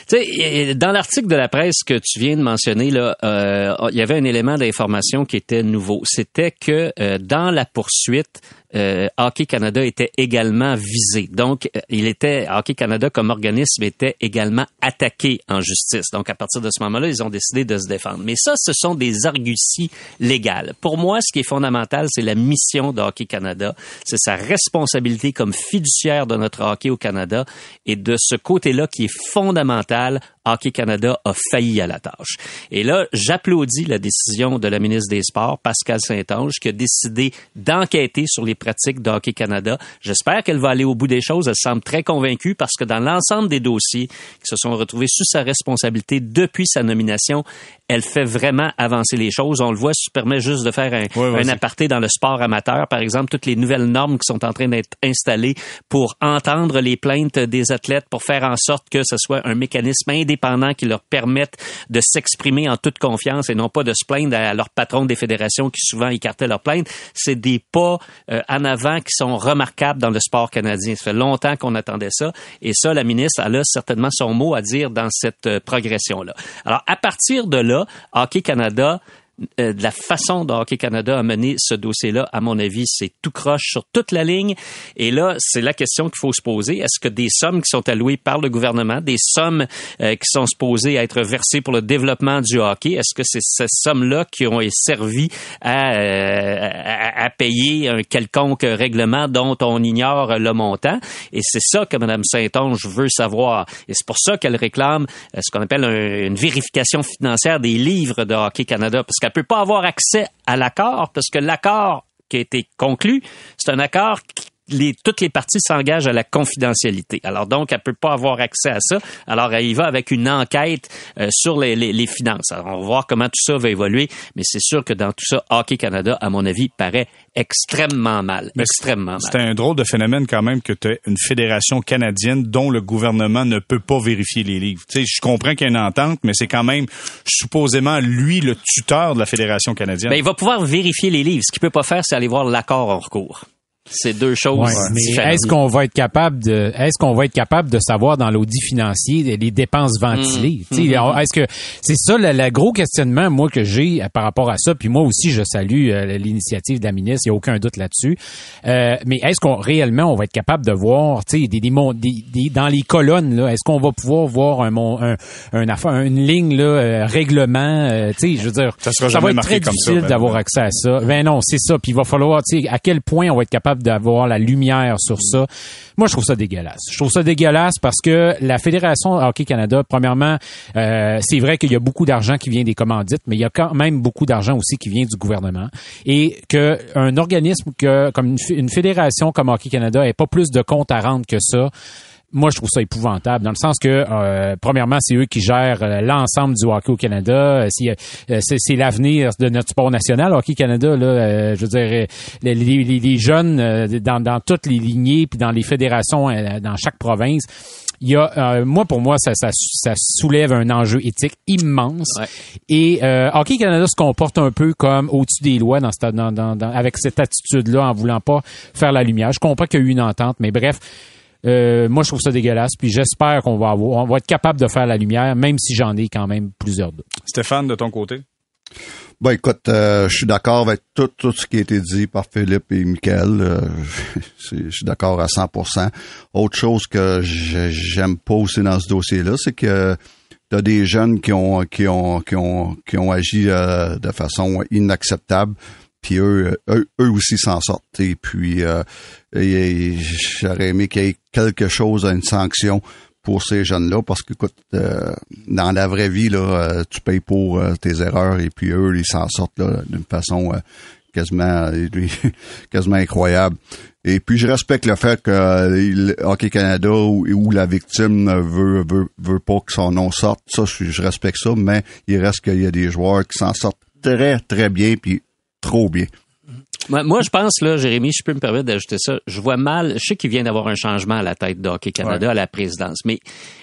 tu dans l'article de la presse que tu viens de mentionner, là, euh, il y avait un élément d'information qui était nouveau. C'était que euh, dans la poursuite, euh, Hockey Canada était également visé. Donc, euh, il était Hockey Canada comme organisme était également attaqué en justice. Donc, à partir de ce moment-là, ils ont décidé de se défendre. Mais ça, ce sont des arguties légales. Pour moi, ce qui est fondamental, c'est la mission de Hockey Canada, c'est sa responsabilité comme fiduciaire de notre hockey au Canada. Et de ce côté-là, qui est fondamental, Hockey Canada a failli à la tâche. Et là, j'applaudis la décision de la ministre des Sports, Pascal Saint-Onge, qui a décidé d'enquêter sur les pratiques de Hockey Canada. J'espère qu'elle va aller au bout des choses. Elle semble très convaincue parce que dans l'ensemble des dossiers qui se sont retrouvés sous sa responsabilité depuis sa nomination, elle fait vraiment avancer les choses. On le voit, si tu permets juste de faire un, aparté dans le sport amateur, par exemple, toutes les nouvelles normes qui sont en train d'être installées pour entendre les plaintes des athlètes, pour faire en sorte que ce soit un mécanisme indépendant qui leur permette de s'exprimer en toute confiance et non pas de se plaindre à leur patron des fédérations qui souvent écartaient leurs plaintes. C'est des pas euh, en avant qui sont remarquables dans le sport canadien. Ça fait longtemps qu'on attendait ça et ça, la ministre, elle a certainement son mot à dire dans cette euh, progression-là. Alors, à partir de là, Hockey Canada euh, de la façon dont Hockey Canada a mené ce dossier-là, à mon avis, c'est tout croche sur toute la ligne. Et là, c'est la question qu'il faut se poser. Est-ce que des sommes qui sont allouées par le gouvernement, des sommes euh, qui sont supposées être versées pour le développement du hockey, est-ce que c'est ces sommes-là qui ont servi à, à, à, payer un quelconque règlement dont on ignore le montant? Et c'est ça que Mme Saint-Onge veut savoir. Et c'est pour ça qu'elle réclame ce qu'on appelle une vérification financière des livres de Hockey Canada, parce qu'elle peut pas avoir accès à l'accord, parce que l'accord qui a été conclu, c'est un accord qui les, toutes les parties s'engagent à la confidentialité. Alors donc, elle peut pas avoir accès à ça. Alors, elle y va avec une enquête euh, sur les, les, les, finances. Alors, on va voir comment tout ça va évoluer, mais c'est sûr que dans tout ça, Hockey Canada, à mon avis, paraît extrêmement mal. Mais extrêmement mal. C'est un drôle de phénomène quand même que tu as une fédération canadienne dont le gouvernement ne peut pas vérifier les livres. Tu sais, je comprends qu'il y a une entente, mais c'est quand même supposément lui le tuteur de la fédération canadienne. Ben, il va pouvoir vérifier les livres. Ce qu'il peut pas faire, c'est aller voir l'accord en recours. C'est deux choses ouais, mais est-ce qu'on va être capable de est-ce qu'on va être capable de savoir dans l'audit financier les dépenses ventilées? Mmh. mmh. Est-ce que c'est ça le, le, gros questionnement moi que j'ai par rapport à ça puis moi aussi je salue euh, l'initiative de la ministre, il y a aucun doute là-dessus. Euh, mais est-ce qu'on réellement on va être capable de voir tu sais des, des, des, dans les colonnes là, est-ce qu'on va pouvoir voir un un, un affaire une ligne là euh, règlement euh, tu sais je veux dire ça, ça va être très difficile d'avoir accès à ça. Ben non, c'est ça puis il va falloir tu sais à quel point on va être capable d'avoir la lumière sur ça. Moi, je trouve ça dégueulasse. Je trouve ça dégueulasse parce que la Fédération Hockey Canada, premièrement, euh, c'est vrai qu'il y a beaucoup d'argent qui vient des commandites, mais il y a quand même beaucoup d'argent aussi qui vient du gouvernement. Et qu'un organisme que, comme une, fédération comme Hockey Canada ait pas plus de comptes à rendre que ça, moi, je trouve ça épouvantable, dans le sens que, euh, premièrement, c'est eux qui gèrent euh, l'ensemble du hockey au Canada. Euh, c'est l'avenir de notre sport national, Hockey Canada. Là, je veux dire, les, les, les jeunes dans, dans, toutes les lignées, puis dans les fédérations, dans chaque province, il y a, moi, pour moi, ça, ça, ça, soulève un enjeu éthique immense. Ouais. Et Hockey Canada se comporte un peu comme au-dessus des lois dans, dans, dans, dans avec cette attitude-là, en voulant pas faire la lumière. Je comprends qu'il y a eu une entente, mais bref. Euh, moi, je trouve ça dégueulasse. Puis j'espère qu'on va avoir, on va être capable de faire la lumière, même si j'en ai quand même plusieurs doutes. Stéphane, de ton côté? Ben écoute, euh, je suis d'accord avec tout, tout ce qui a été dit par Philippe et Michael. Euh, je suis d'accord à 100%. Autre chose que j'aime pas aussi dans ce dossier-là, c'est que t'as des jeunes qui ont qui ont qui ont qui ont agi euh, de façon inacceptable puis eux, eux, eux aussi s'en sortent. Et puis, euh, j'aurais aimé qu'il y ait quelque chose, une sanction pour ces jeunes-là, parce que, écoute, euh, dans la vraie vie, là, euh, tu payes pour euh, tes erreurs, et puis eux, ils s'en sortent d'une façon quasiment, quasiment incroyable. Et puis, je respecte le fait que Hockey Canada ou, la victime veut, veut, veut pas que son nom sorte. Ça, je, je respecte ça, mais il reste qu'il y a des joueurs qui s'en sortent très, très bien, puis trop bien. Moi, je pense, là, Jérémy, je peux me permettre d'ajouter ça. Je vois mal, je sais qu'il vient d'avoir un changement à la tête d'Hockey Canada, ouais. à la présidence, mais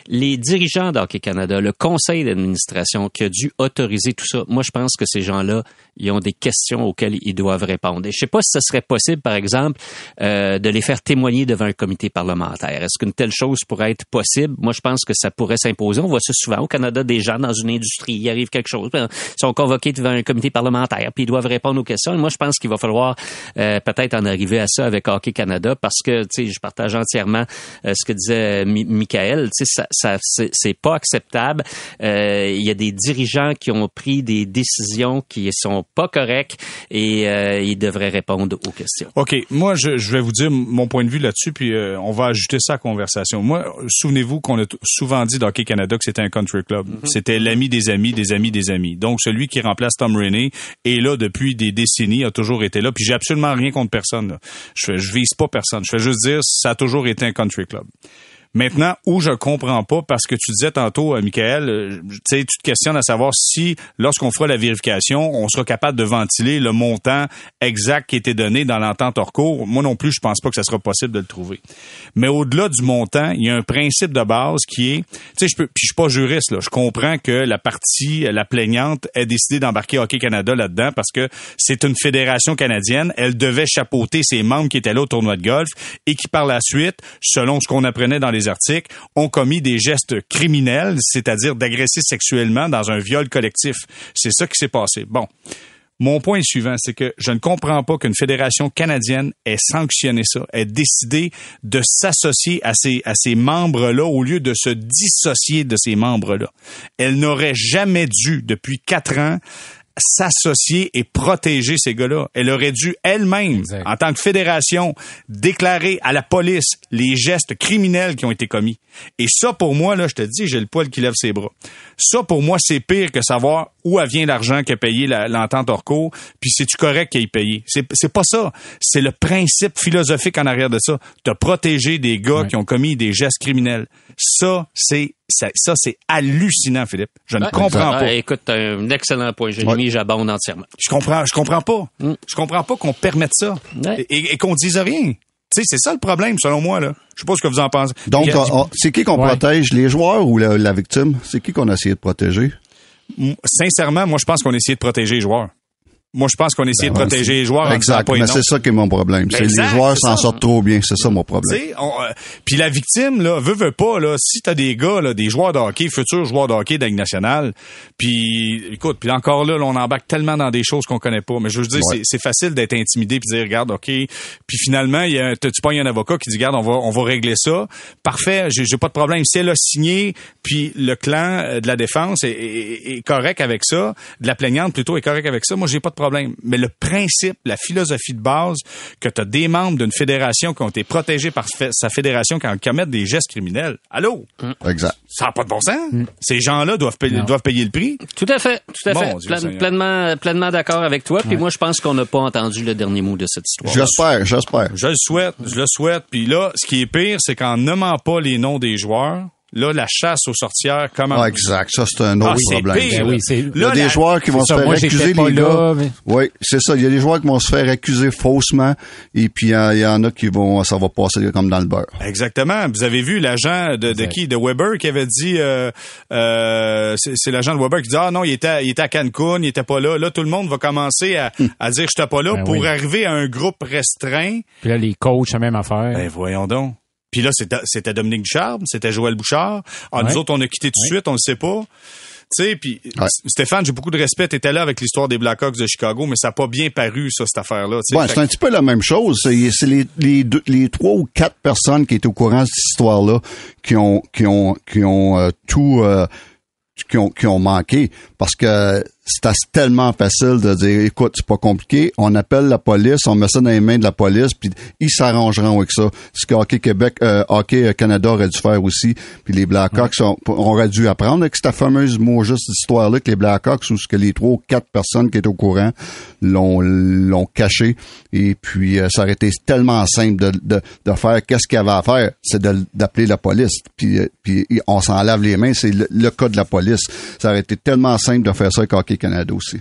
les dirigeants d'Hockey Canada, le conseil d'administration qui a dû autoriser tout ça, moi, je pense que ces gens-là, ils ont des questions auxquelles ils doivent répondre. Et je sais pas si ce serait possible, par exemple, euh, de les faire témoigner devant un comité parlementaire. Est-ce qu'une telle chose pourrait être possible? Moi, je pense que ça pourrait s'imposer. On voit ça souvent au Canada, des gens dans une industrie, il arrive quelque chose, ils sont convoqués devant un comité parlementaire, puis ils doivent répondre aux questions. Et moi, je pense qu'il va falloir euh, peut-être en arriver à ça avec Hockey Canada parce que, tu sais, je partage entièrement euh, ce que disait Michael. Tu sais, ça, ça c'est pas acceptable. Euh, il y a des dirigeants qui ont pris des décisions qui sont pas correctes et euh, ils devraient répondre aux questions. OK. Moi, je, je vais vous dire mon point de vue là-dessus, puis euh, on va ajouter ça à la conversation. Moi, souvenez-vous qu'on a souvent dit d'Hockey Canada que c'était un country club. Mm -hmm. C'était l'ami des amis, des amis, des amis. Donc, celui qui remplace Tom Rainey est là depuis des décennies, a toujours été là. Puis j'ai absolument rien contre personne. Là. Je, je vise pas personne. Je fais juste dire, ça a toujours été un country club. Maintenant, où je comprends pas, parce que tu disais tantôt, euh, Michael, euh, tu te questionnes à savoir si, lorsqu'on fera la vérification, on sera capable de ventiler le montant exact qui était donné dans l'entente hors cours. Moi non plus, je pense pas que ça sera possible de le trouver. Mais au-delà du montant, il y a un principe de base qui est, tu sais, je peux, puis je suis pas juriste là, je comprends que la partie, la plaignante, ait décidé d'embarquer Hockey Canada là-dedans parce que c'est une fédération canadienne. Elle devait chapeauter ses membres qui étaient là au tournoi de golf et qui par la suite, selon ce qu'on apprenait dans les ont commis des gestes criminels, c'est-à-dire d'agresser sexuellement dans un viol collectif. C'est ça qui s'est passé. Bon. Mon point est suivant, c'est que je ne comprends pas qu'une fédération canadienne ait sanctionné ça, ait décidé de s'associer à ces, à ces membres-là au lieu de se dissocier de ces membres-là. Elle n'aurait jamais dû, depuis quatre ans, s'associer et protéger ces gars-là. Elle aurait dû elle-même, en tant que fédération, déclarer à la police les gestes criminels qui ont été commis. Et ça, pour moi, là, je te dis, j'ai le poil qui lève ses bras. Ça, pour moi, c'est pire que savoir où vient l'argent qu'a payé l'entente Orco, puis c'est-tu correct qu'il ait payé? C'est, pas ça. C'est le principe philosophique en arrière de ça. De protéger des gars qui ont commis des gestes criminels. Ça, c'est ça, c'est hallucinant, Philippe. Je ne comprends pas. écoute, t'as un excellent point, Jérémy, j'abonde entièrement. Je comprends, je comprends pas. Mm. Je comprends pas qu'on permette ça et, qu'on dise rien. Tu sais, c'est ça le problème, selon moi, là. Je sais pas ce que vous en pensez. Donc, c'est qui qu'on protège, les joueurs ou la, victime? C'est qui qu'on a essayé de protéger? Sincèrement, moi, je pense qu'on a essayé de protéger les joueurs. Moi, je pense qu'on essaie de ben, protéger les joueurs. Exact. Mais c'est ça qui est mon problème. C'est les joueurs s'en sortent trop bien. C'est ça mon problème. Euh, puis la victime, là, veut, veut pas, là, si t'as des gars, là, des joueurs de hockey, futurs joueurs de hockey de nationale, puis écoute, puis encore là, on embarque tellement dans des choses qu'on connaît pas. Mais je veux dire, c'est facile d'être intimidé puis dire, regarde, ok. Puis finalement, y a, tu pognes un avocat qui dit, regarde, on va, on va régler ça. Parfait, j'ai pas de problème. Si elle a signé, puis le clan euh, de la défense est, est correct avec ça, de la plaignante plutôt est correct avec ça, moi j'ai pas de problème mais le principe, la philosophie de base, que tu as des membres d'une fédération qui ont été protégés par sa fédération quand ils commettent des gestes criminels. Allô? Mm. Exact. Ça n'a pas de bon sens. Mm. Ces gens-là doivent, payer, doivent payer le prix. Tout à fait. Tout à fait. pleinement, pleinement d'accord avec toi. Puis moi, je pense qu'on n'a pas entendu le dernier mot de cette histoire. J'espère, j'espère. Je le souhaite, je le souhaite. Puis là, ce qui est pire, c'est qu'en nommant pas les noms des joueurs, Là, la chasse aux sorcières commence. Ah, exact. Ça, c'est un autre ah, problème. Ben oui, il y a des joueurs qui vont se faire accuser, les gars. Oui, c'est ça. Il y a des joueurs qui vont se faire accuser faussement. Et puis, il y, en a qui vont, ça va passer comme dans le beurre. Exactement. Vous avez vu l'agent de, de qui? De Weber qui avait dit, euh, euh, c'est l'agent de Weber qui dit, ah non, il était, il était à Cancun, il était pas là. Là, tout le monde va commencer à, hmm. à dire, je n'étais pas là ben pour arriver à un groupe restreint. Puis là, les coachs, la même affaire. Ben, voyons donc. Puis là, c'était Dominique Ducharme, c'était Joël Bouchard. Ah, nous autres, on a quitté tout de suite, on le sait pas. Tu sais, puis Stéphane, j'ai beaucoup de respect. T'étais là avec l'histoire des Blackhawks de Chicago, mais ça n'a pas bien paru, ça, cette affaire-là. Ouais, c'est un petit peu la même chose. C'est les, les, les trois ou quatre personnes qui étaient au courant de cette histoire-là qui ont, qui ont, qui ont euh, tout... Euh, qui ont, qui ont manqué parce que c'est tellement facile de dire, écoute, c'est pas compliqué, on appelle la police, on met ça dans les mains de la police, puis ils s'arrangeront avec ça. Ce que Hockey Québec, euh, Hockey Canada aurait dû faire aussi, puis les Blackhawks ouais. auraient dû apprendre avec cette fameuse mot juste histoire-là que les Blackhawks ou ce que les trois ou quatre personnes qui étaient au courant l'ont l'ont caché, et puis euh, ça aurait été tellement simple de, de, de faire qu'est-ce qu'il y avait à faire, c'est d'appeler la police, puis, euh, puis on s'en lave les mains, c'est le, cas de la police. Ça aurait été tellement simple de faire ça avec Hockey Canada aussi.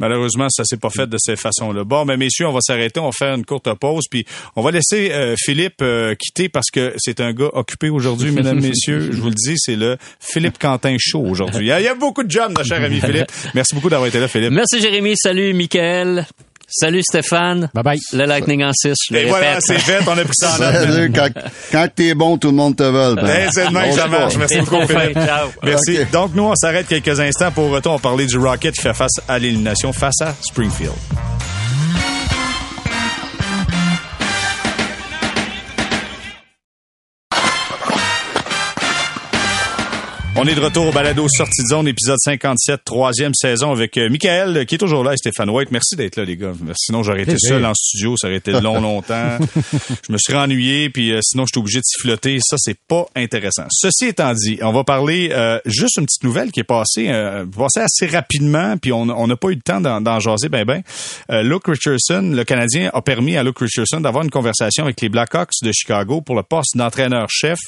Malheureusement, ça s'est pas fait de cette façon-là. Bon, mais messieurs, on va s'arrêter, on va faire une courte pause, puis on va laisser euh, Philippe euh, quitter parce que c'est un gars occupé aujourd'hui, mesdames, messieurs. Je vous le dis, c'est le Philippe Quentin Show aujourd'hui. Il y a beaucoup de jobs, notre cher ami Philippe. Merci beaucoup d'avoir été là, Philippe. Merci, Jérémy. Salut, Michael. Salut Stéphane. Bye bye. Le Lightning en 6. Et voilà, c'est fait. On a pris ça en note. quand, quand t'es bon, tout le monde te veut. Ben. c'est demain que ça marche. Merci beaucoup, Philippe. Ciao. Merci. Donc, nous, on s'arrête quelques instants pour retour. On parler du Rocket qui fait face à l'élimination face à Springfield. On est de retour au balado Sortie de zone, épisode 57, troisième saison avec euh, Michael, qui est toujours là, et Stéphane White. Merci d'être là, les gars. Sinon, j'aurais été seul en studio, ça aurait été long, longtemps. je me serais ennuyé, puis euh, sinon, j'étais obligé de siffloter. Ça, c'est pas intéressant. Ceci étant dit, on va parler euh, juste une petite nouvelle qui est passée, passée assez rapidement, puis on n'a pas eu le temps d'en jaser ben ben. Luke Richardson, le Canadien, a permis à Luke Richardson d'avoir une conversation avec les Blackhawks de Chicago pour le poste d'entraîneur-chef.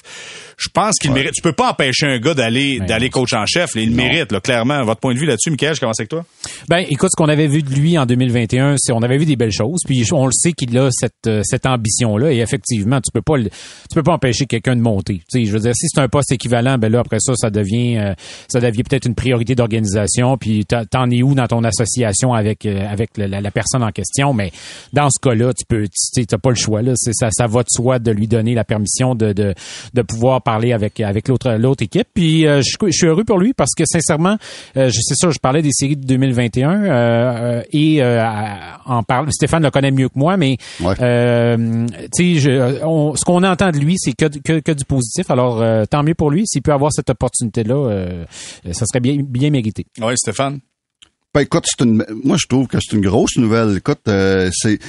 Je pense qu'il mérite... Tu peux pas empêcher un gars d'aller d'aller Ben, d'aller coach en chef. Il le mérite, là, clairement. Votre point de vue là-dessus, Michael, je commence avec toi. Ben, écoute, ce qu'on avait vu de lui en 2021, c'est on avait vu des belles choses. Puis on le sait qu'il a cette euh, cette ambition-là. Et effectivement, tu peux pas le- tu peux pas empêcher quelqu'un de monter. Tu sais, je veux dire, si c'est un poste équivalent, ben là après ça, ça devient euh, ça devient peut-être une priorité d'organisation. Puis t'en es où dans ton association avec euh, avec la, la personne en question? Mais dans ce cas-là, tu peux, tu sais, t'as pas le choix là. C'est ça, ça va de soi de lui donner la permission de de, de pouvoir parler avec avec l'autre l'autre équipe. Puis euh, je, je suis heureux pour lui parce que sincèrement, euh, je sais ça, je parlais des séries de 2021 euh, euh, et euh, en parle. Stéphane le connaît mieux que moi, mais Ouais. euh, tu sais, je- on- ce qu'on entend de lui, c'est que, que que du positif. Alors euh, tant mieux pour lui s'il peut avoir cette opportunité là, ça serait bien bien mérité. Oui, Stéphane? Ben écoute, c'est une, moi je trouve que c'est une grosse nouvelle. Écoute, euh, c'est,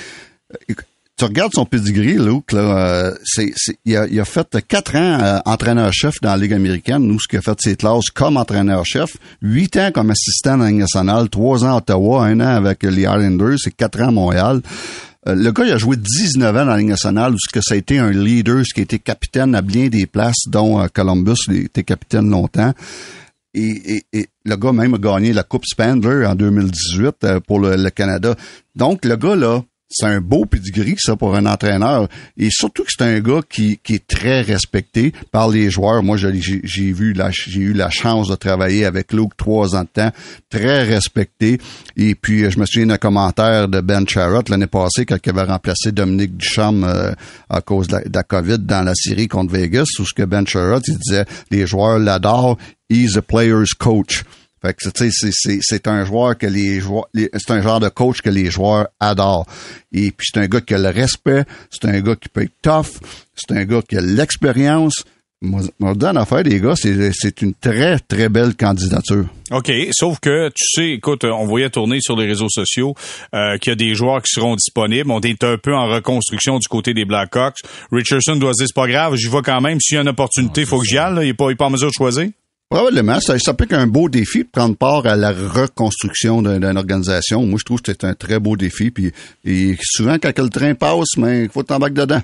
tu regardes son pedigree, Luke, là, euh, c'est, il, a, il a fait quatre ans euh, entraîneur-chef dans la Ligue américaine, nous, ce qu'il a fait ses classes comme entraîneur-chef, huit ans comme assistant dans la Ligue nationale, trois ans à Ottawa, un an avec les Islanders, et quatre ans à Montréal. Euh, le gars, il a joué 19 ans dans la Ligue nationale, où ce que ça a été un leader, ce qui a été capitaine à bien des places, dont euh, Columbus, il été capitaine longtemps. Et, et- et le gars même a gagné la Coupe Spandler en 2018 euh, pour le, le Canada. Donc, le gars, là, c'est un beau pedigree, ça, pour un entraîneur. Et surtout que c'est un gars qui, est très respecté par les joueurs. Moi, j'ai vu j'ai eu la chance de travailler avec Luke trois ans de temps. Très respecté. Et puis, je me souviens d'un commentaire de Ben Charrot l'année passée, quand il avait remplacé Dominique Ducharme euh, à cause de la, de la COVID dans la série contre Vegas, où ce que Ben Charrot, il disait, les joueurs l'adorent, he's a player's coach. Fait que, tu sais, c'est- un joueur que les joueurs, c'est un genre de coach que les joueurs adorent. Et puis, c'est un gars qui a le respect, c'est un gars qui peut être tough, c'est un gars qui a l'expérience. Moi, moi, dans l'affaire, les gars, c'est, c'est une très, très belle candidature. OK, sauf que tu sais, écoute, on voyait tourner sur les réseaux sociaux euh, qu'il y a des joueurs qui seront disponibles. On est un peu en reconstruction du côté des Blackhawks. Richardson doit se dire c'est pas grave, j'y vais quand même. S'il y a une opportunité, il faut que j'y aille. là. Il est pas, il est pas en mesure de choisir. Probablement, ça, ça peut être un beau défi de prendre part à la reconstruction d'un- d'une organisation. Moi, je trouve que c'est un très beau défi. Puis, et souvent, quand le train passe, mais il faut t'embarquer dedans.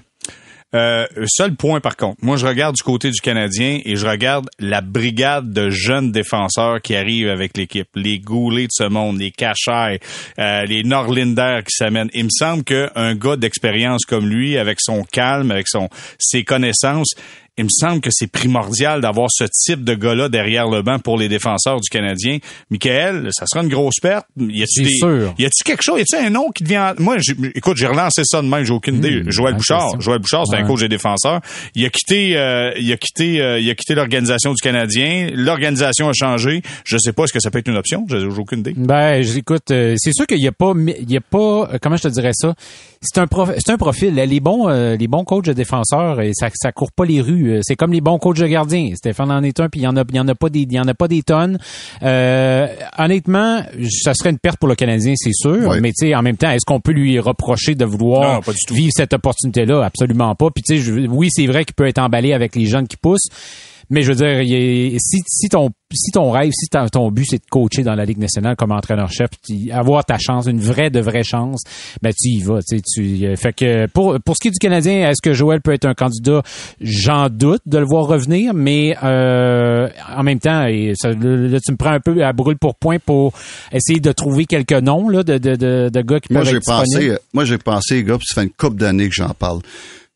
Euh, seul point par contre, moi je regarde du côté du Canadien et je regarde la brigade de jeunes défenseurs qui arrivent avec l'équipe, les Goulets de ce monde, les Cachai, euh, les Norlinder qui s'amènent. Il me semble qu'un gars d'expérience comme lui, avec son calme, avec son ses connaissances, il me semble que c'est primordial d'avoir ce type de gars-là derrière le banc pour les défenseurs du Canadien. Michael, ça sera une grosse perte. Y des, sûr. y a-tu quelque chose, y a-tu un nom qui devient, moi, j'ai- écoute, j'ai relancé ça de même, j'ai aucune idée. Mmh, Joël Bouchard, question. Joël Bouchard, c'est un coach des défenseurs. Il a quitté, euh, il a quitté, euh, il a quitté l'organisation du Canadien. L'organisation a changé. Je sais pas, est-ce que ça peut être une option? J'ai j'ai aucune idée. Ben, j'écoute, euh, c'est sûr qu'il y a pas, il y a pas, euh, comment je te dirais ça, c'est un prof, c'est un profil. Les bons, euh, les bons coachs de défenseurs, et ça, ça court pas les rues. Euh, C'est comme les bons coachs de gardiens. Stéphane en est un, puis il y en a, il y en a pas des, il y en a pas des tonnes. Euh, honnêtement, ça serait une perte pour le Canadien, c'est sûr. Ouais. Mais tu sais, en même temps, est-ce qu'on peut lui reprocher de vouloir Non, vivre cette opportunité-là? Absolument pas. Puis tu sais, oui, c'est vrai qu'il peut être emballé avec les jeunes qui poussent. Mais je veux dire, il est- si, si ton si ton rêve, si ta- ton but c'est de coacher dans la Ligue nationale comme entraîneur-chef, avoir ta chance, une vraie de vraie chance, ben tu y vas. Tu, tu euh, fait que pour pour ce qui est du Canadien, est-ce que Joël peut être un candidat? J'en doute de le voir revenir, mais euh, en même temps, et ça, là, tu me prends un peu à brûle pour point pour essayer de trouver quelques noms là de de de, de gars qui Moi, peuvent j'ai être pensé, moi, j'ai pensé, gars, puis ça fait une couple d'années que j'en parle.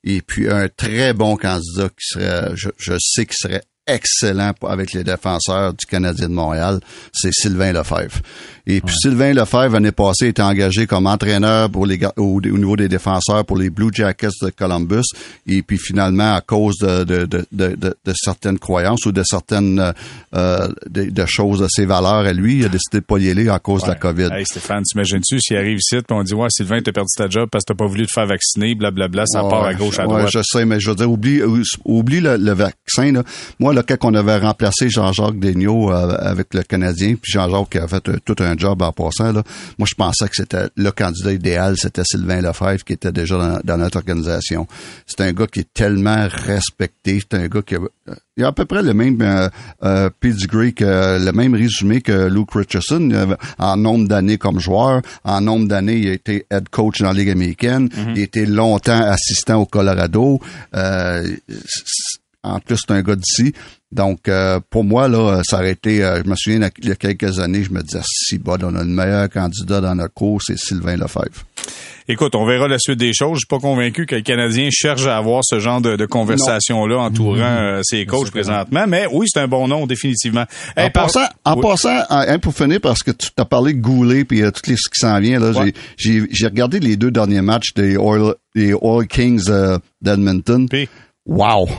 Et puis, un très bon candidat qui serait, je, sais qu'il serait excellent avec les défenseurs du Canadien de Montréal, c'est Sylvain Lefebvre. Et puis Sylvain Lefebvre, l'année passée, était engagé comme entraîneur pour les au, au niveau des défenseurs pour les Blue Jackets de Columbus. Et puis finalement, à cause de, de, de, de, de- certaines croyances ou de certaines euh, euh, de, choses de ses valeurs à lui, il a décidé de pas y aller à cause de la COVID. Hey Stéphane, t'imagines-tu s'il arrive ici, puis on dit ouais Sylvain, t'as perdu ta job parce que t'as pas voulu te faire vacciner, blablabla, ça part à gauche à Ouais, droite. je sais, mais je veux dire, oublie, oublie le, le vaccin. Là. Moi, là, quand on avait remplacé Jean-Jacques Daigneault euh, avec le Canadien, puis Jean-Jacques qui a fait euh, tout un job en passant, là, moi, je pensais que c'était le candidat idéal, c'était Sylvain Lefebvre, qui était déjà dans, dans notre organisation. C'est un gars qui est tellement respecté, c'est un gars qui a, euh, il a à peu près le même euh, euh, pedigree, que, le même résumé que Luke Richardson avait- en nombre d'années comme joueur. En nombre d'années, il a été head coach dans la Ligue américaine. Il a été longtemps assistant au Colorado. Euh, en plus, c'est un gars d'ici. Donc, euh, pour moi, là, ça aurait été, euh, je me souviens, il y a quelques années, je me disais, si bon, on a le meilleur candidat dans notre cours, c'est Sylvain Lefebvre. Écoute, on verra la suite des choses. Je suis pas convaincu que le Canadien cherche à avoir ce genre de, conversation-là entourant euh, ses coachs présentement. Mais oui, c'est un bon nom, définitivement. en, passant, en passant, pour finir, parce que tu t'as parlé de Goulet puis euh, tout ce qui s'en vient, là, j'ai regardé les deux derniers matchs des Oil, des Oil Kings euh, d'Edmonton. Wow!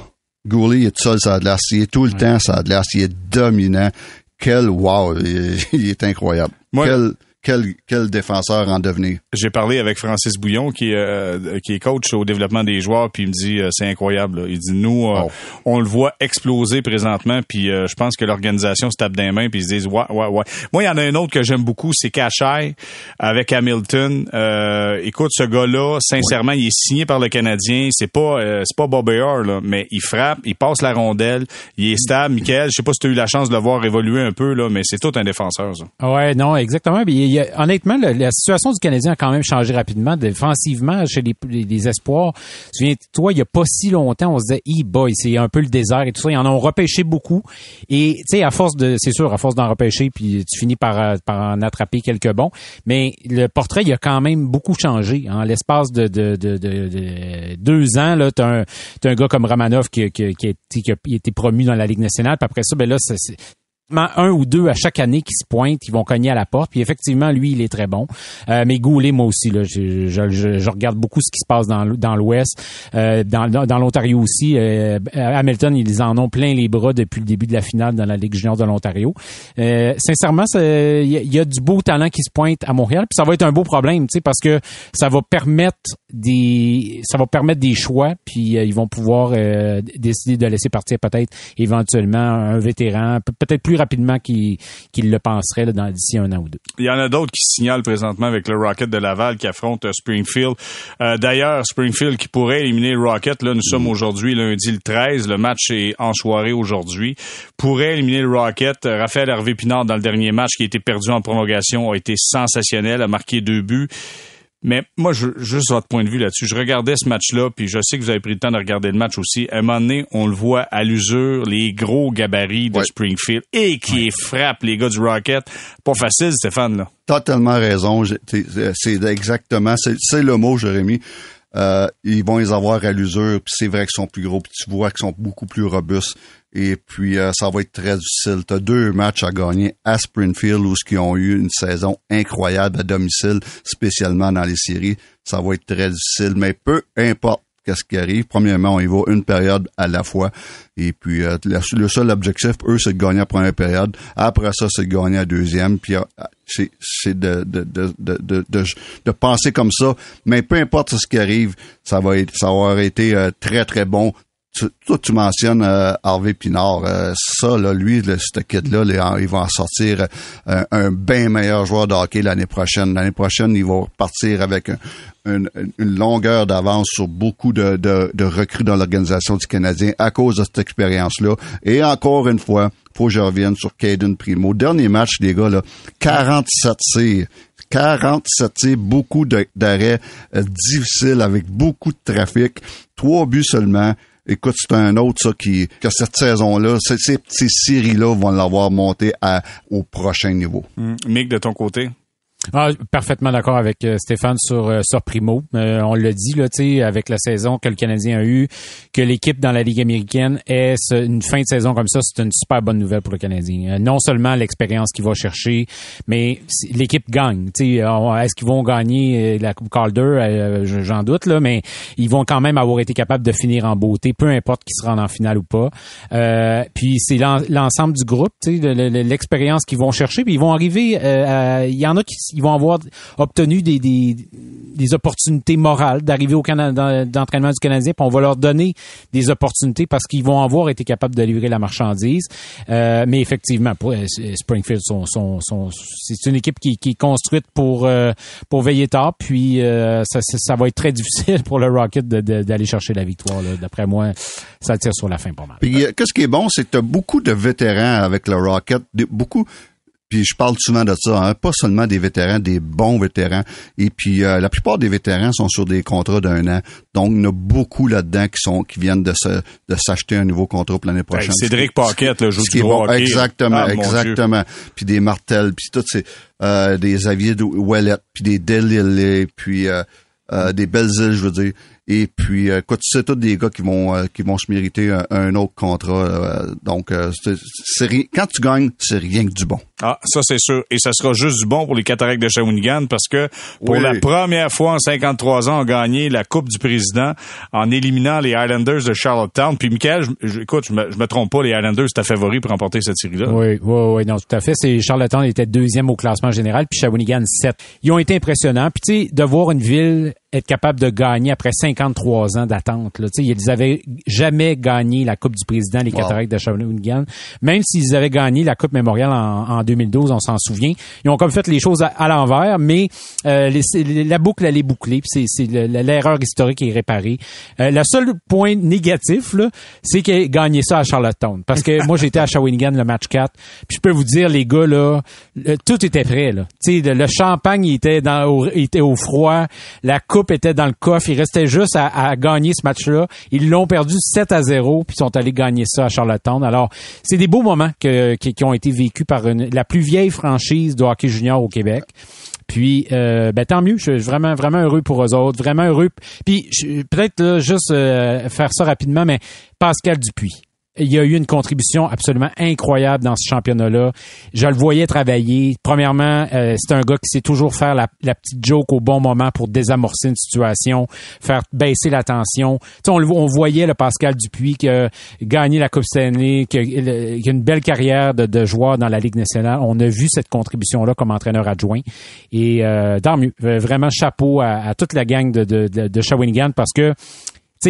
Goulet il est tout seul ça glace. Il est tout le temps ça glace. Il est dominant. Quel wow! Il, est incroyable. Quel, quel, quel défenseur en devenir? J'ai parlé avec Francis Bouillon, qui, euh, qui est coach au développement des joueurs, puis il me dit euh, c'est incroyable. Il dit nous, euh, on le voit exploser présentement, puis je pense que l'organisation se tape des mains, puis ils se disent ouais, ouais, ouais. Moi, il y en a un autre que j'aime beaucoup, c'est Cachay avec Hamilton. écoute, ce gars-là, sincèrement, il est signé par le Canadien. C'est pas c'est pas Bob là, mais il frappe, il passe la rondelle, il est stable. Michael, je sais pas si tu as eu la chance de le voir évoluer un peu là, mais c'est tout un défenseur. Ça. Ouais, non, exactement honnêtement, la, situation du Canadien a quand même changé rapidement. Défensivement, chez les, les, espoirs, souviens-toi, il n'y a pas si longtemps, on se disait, e boy, c'est un peu le désert et tout ça. Ils en ont repêché beaucoup. Et, tu sais, à force de, c'est sûr, à force d'en repêcher, puis tu finis par, par en attraper quelques bons. Mais le portrait, il a quand même beaucoup changé. En l'espace de, de, de, deux ans, là, t'as un, un gars comme Ramanov qui, a, été promu dans la Ligue nationale. Puis après ça, ben là, un ou deux à chaque année qui se pointent, ils vont cogner à la porte. Puis effectivement, lui, il est très bon. Euh, mais Goulet, moi aussi, je, regarde beaucoup ce qui se passe dans, l'Ouest, euh, dans, l'Ontario aussi. Euh, Hamilton, ils en ont plein les bras depuis le début de la finale dans la Ligue junior de l'Ontario. Sincèrement, il y, a du beau talent qui se pointe à Montréal. Puis ça va être un beau problème, tu sais, parce que ça va permettre des, ça va permettre des choix. Puis ils vont pouvoir décider de laisser partir peut-être éventuellement un vétéran, peut-être plus rapidement qu'il le penserait d'ici un an ou deux. Il y en a d'autres qui signalent présentement avec le Rocket de Laval qui affronte euh, Springfield. Euh, d'ailleurs, Springfield qui pourrait éliminer le Rocket, là nous sommes aujourd'hui lundi le 13, le match est en soirée aujourd'hui, pourrait éliminer le Rocket. Raphaël Hervé Pinard dans le dernier match qui a été perdu en prolongation a été sensationnel, a marqué deux buts. Mais moi, je, juste votre point de vue là-dessus, je regardais ce match-là, puis je sais que vous avez pris le temps de regarder le match aussi. À un moment donné, on le voit à l'usure, les gros gabarits de Springfield, et qui frappe les gars du Rocket. Pas facile, Stéphane, là. Totalement raison. C'est exactement, c'est le mot, Jérémy. Euh, ils vont les avoir à l'usure, puis c'est vrai qu'ils sont plus gros, puis tu vois qu'ils sont beaucoup plus robustes. Et puis, euh, ça va être très difficile. Tu as deux matchs à gagner à Springfield où ils ont eu une saison incroyable à domicile, spécialement dans les séries. Ça va être très difficile, mais peu importe qu'est-ce qui arrive. Premièrement, on y va une période à la fois. Et puis, euh, le, seul objectif, eux, c'est de gagner la première période. Après ça, c'est de gagner la deuxième. Puis, euh, c'est de de, de, de, de, penser comme ça. Mais peu importe ce qui arrive, ça va être, ça va avoir été très, très bon tu, toi, tu mentionnes euh, Harvey Pinard. Euh, ça, là, lui, le, ce kid-là, il va en sortir euh, un bien meilleur joueur de hockey l'année prochaine. L'année prochaine, il va partir avec une, longueur d'avance sur beaucoup de, de, de recrues dans l'organisation du Canadien à cause de cette expérience-là. Et encore une fois, faut que je revienne sur Caden Primo. Dernier match, les gars, là, 47 tirs. 47 tirs, beaucoup d'arrêts difficiles avec beaucoup de trafic. Trois buts seulement. Écoute, c'est un autre, ça, qui, que cette saison-là, ces, ces séries-là vont l'avoir monté à, au prochain niveau. Mick, de ton côté? Ah, parfaitement d'accord avec euh, Stéphane sur, euh, sur Primo. Euh, on l'a dit là, avec la saison que le Canadien a eue, que l'équipe dans la Ligue américaine ait une fin de saison comme ça, c'est une super bonne nouvelle pour le Canadien. non seulement l'expérience qu'il va chercher, mais l'équipe gagne. Est-ce qu'ils vont gagner la Coupe Calder? J'en doute, là, mais ils vont quand même avoir été capables de finir en beauté, peu importe qu'ils se rendent en finale ou pas. puis c'est l'ensemble du groupe, l'expérience qu'ils vont chercher, puis ils vont arriver. Il y en a qui ils vont avoir obtenu des, des, des opportunités morales d'arriver au Canada d'entraînement du Canadien, puis on va leur donner des opportunités parce qu'ils vont avoir été capables de livrer la marchandise. Euh, mais effectivement, pour, euh, Springfield, c'est une équipe qui, est construite pour euh, pour veiller tard, puis ça, ça, va être très difficile pour le Rocket d'aller chercher la victoire. D'après moi, ça tire sur la fin pas mal. Qu'est-ce qui est bon, c'est que tu as beaucoup de vétérans avec le Rocket, beaucoup Puis je parle souvent de ça, hein, pas seulement des vétérans, des bons vétérans. Et puis euh, la plupart des vétérans sont sur des contrats d'un an. Donc il y en a beaucoup là-dedans qui sont qui viennent de se de s'acheter un nouveau contrat pour l'année prochaine. Cédric Paquette, le joue du gros. Exactement, ah, exactement. Puis des Martel, puis tout c'est euh, des Xavier de Ouellet, puis des Delille, puis euh, euh, des îles, je veux dire. Et puis, euh, écoute, c'est tous des gars qui vont euh, qui vont se mériter un, autre contrat. Euh, donc, c'est quand tu gagnes, c'est rien que du bon. Ah, ça c'est sûr. Et ça sera juste du bon pour les Cataractes de Shawinigan parce que pour la première fois en 53 ans, on a gagné la Coupe du Président en éliminant les Islanders de Charlottetown. Puis, Michael, écoute, je me, me trompe pas, les Islanders, c'est ta favori pour remporter cette série-là. Oui, oui, oui, non, tout à fait. C'est Charlottetown était deuxième au classement général, puis Shawinigan 7. Ils ont été impressionnants. Puis, tu sais, de voir une ville être capable de gagner après 53 ans d'attente. Là. Ils avaient jamais gagné la Coupe du Président, les Cataractes de Shawinigan. Même s'ils avaient gagné la Coupe mémoriale en, en 2012, on s'en souvient. Ils ont comme fait les choses à, l'envers, mais euh, la boucle, elle est bouclée. C'est l'erreur historique est réparée. Euh, le seul point négatif, c'est qu'ils gagné ça à Charlottetown. Parce que moi, j'étais à Shawinigan le match 4. Puis je peux vous dire, les gars, là, tout était prêt. Là. Le, le champagne il était, dans, au, était au froid. La coupe était dans le coffre. Il restait juste à, gagner ce match-là. Ils l'ont perdu 7 à 0, puis sont allés gagner ça à Charlottetown. Alors, c'est des beaux moments qui, ont été vécus par la plus vieille franchise de hockey junior au Québec. Puis, euh, ben, tant mieux. Je suis vraiment, vraiment heureux pour eux autres. Vraiment heureux. Puis, peut-être juste euh, faire ça rapidement, mais Pascal Dupuis il y a eu une contribution absolument incroyable dans ce championnat-là. Je le voyais travailler. Premièrement, euh, c'est un gars qui sait toujours faire la, petite joke au bon moment pour désamorcer une situation, faire baisser la tension. On, on voyait le Pascal Dupuis qui a gagné la Coupe Stanley, qui a, qui une belle carrière de, joueur dans la Ligue nationale. On a vu cette contribution-là comme entraîneur adjoint. Et euh, mieux. Vraiment chapeau à, toute la gang de, de, de Shawinigan parce que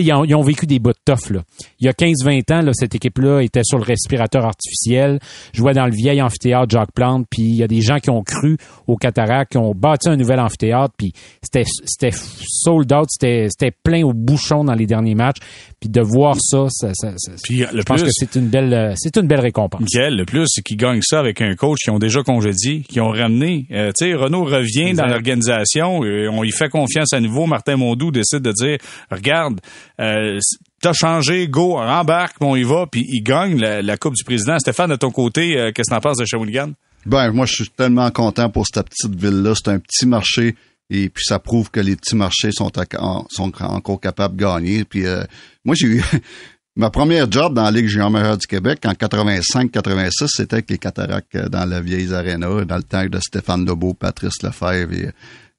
ils ont, ils ont, vécu des bouts de tough, là. Il y a 15-20 ans, là, cette équipe-là était sur le respirateur artificiel, jouait dans le vieil amphithéâtre Jacques Plante, puis il y a des gens qui ont cru au cataract, qui ont bâti un nouvel amphithéâtre, puis c'était c'était sold out, c'était c'était plein au bouchon dans les derniers matchs, puis de voir ça, ça, ça, puis le je pense que c'est une belle c'est une belle récompense. Michael, le plus, c'est qu'ils gagnent ça avec un coach qui ont déjà congédié, qui ont ramené. Euh, tu sais, Renault revient dans l'organisation, euh, on y fait confiance à nouveau. Martin Mondou décide de dire, regarde, euh, t'as changé, go, embarque, on y va, puis il gagne la, Coupe du Président. Stéphane, de ton côté, euh, qu'est-ce que t'en penses de Shawinigan? Ben, moi, je suis tellement content pour cette petite ville-là. C'est un petit marché et puis ça prouve que les petits marchés sont, encore capables de gagner. Puis euh, moi, j'ai eu ma première job dans la Ligue junior du Québec en 85-86, c'était avec les Cataractes euh, dans la vieille arena, dans le temps de Stéphane Lebeau, Patrice Lefebvre et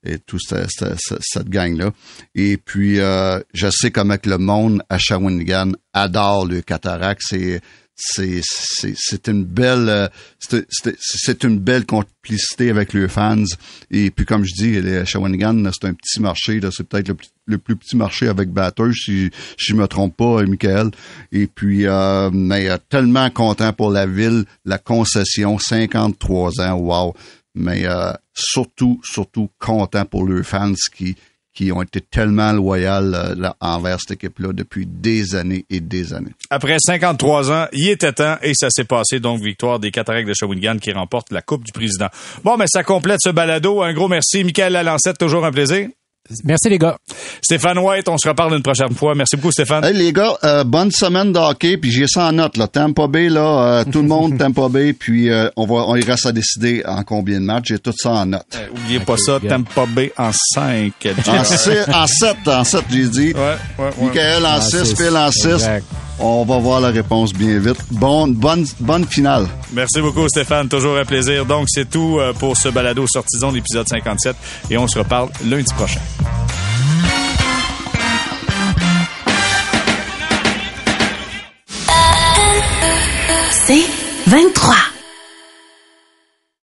et toute cette, gang-là. Et puis, euh, je sais comment que le monde à Shawinigan adore le cataracte. C'est c'est une belle euh, c'est une belle complicité avec les fans. Et puis comme je dis les Shawinigan c'est un petit marché c'est peut-être le, plus petit marché avec Batters si, si je me trompe pas Michael. Et puis euh, mais euh, tellement content pour la ville. La concession 53 ans. Wow. Mais euh, surtout, surtout content pour leurs fans qui, qui ont été tellement loyaux euh, envers cette équipe-là depuis des années et des années. Après 53 ans, il était temps et ça s'est passé. Donc, victoire des Cataractes de Shawinigan qui remportent la Coupe du Président. Bon, mais ça complète ce balado. Un gros merci. Michael Lalancette, toujours un plaisir. Merci les gars. Stéphane White, on se reparle une prochaine fois. Merci beaucoup Stéphane. Hey les gars, euh, bonne semaine de hockey, puis j'ai ça en note là. Tampa Bay là, euh, tout le monde Tampa Bay, puis euh, on va on ira à décider en combien de matchs. J'ai tout ça en note. Euh, oubliez pas ça, Tampa Bay en 5. en 7, en 7, en 7 j'ai dit. Ouais, ouais, ouais. Michael en 6, Phil en 6. On va voir la réponse bien vite. Bonne, bonne, bonne finale. Merci beaucoup, Stéphane. Toujours un plaisir. Donc, c'est tout euh, pour ce balado sortison l'épisode 57 et on se reparle lundi prochain. C'est 23.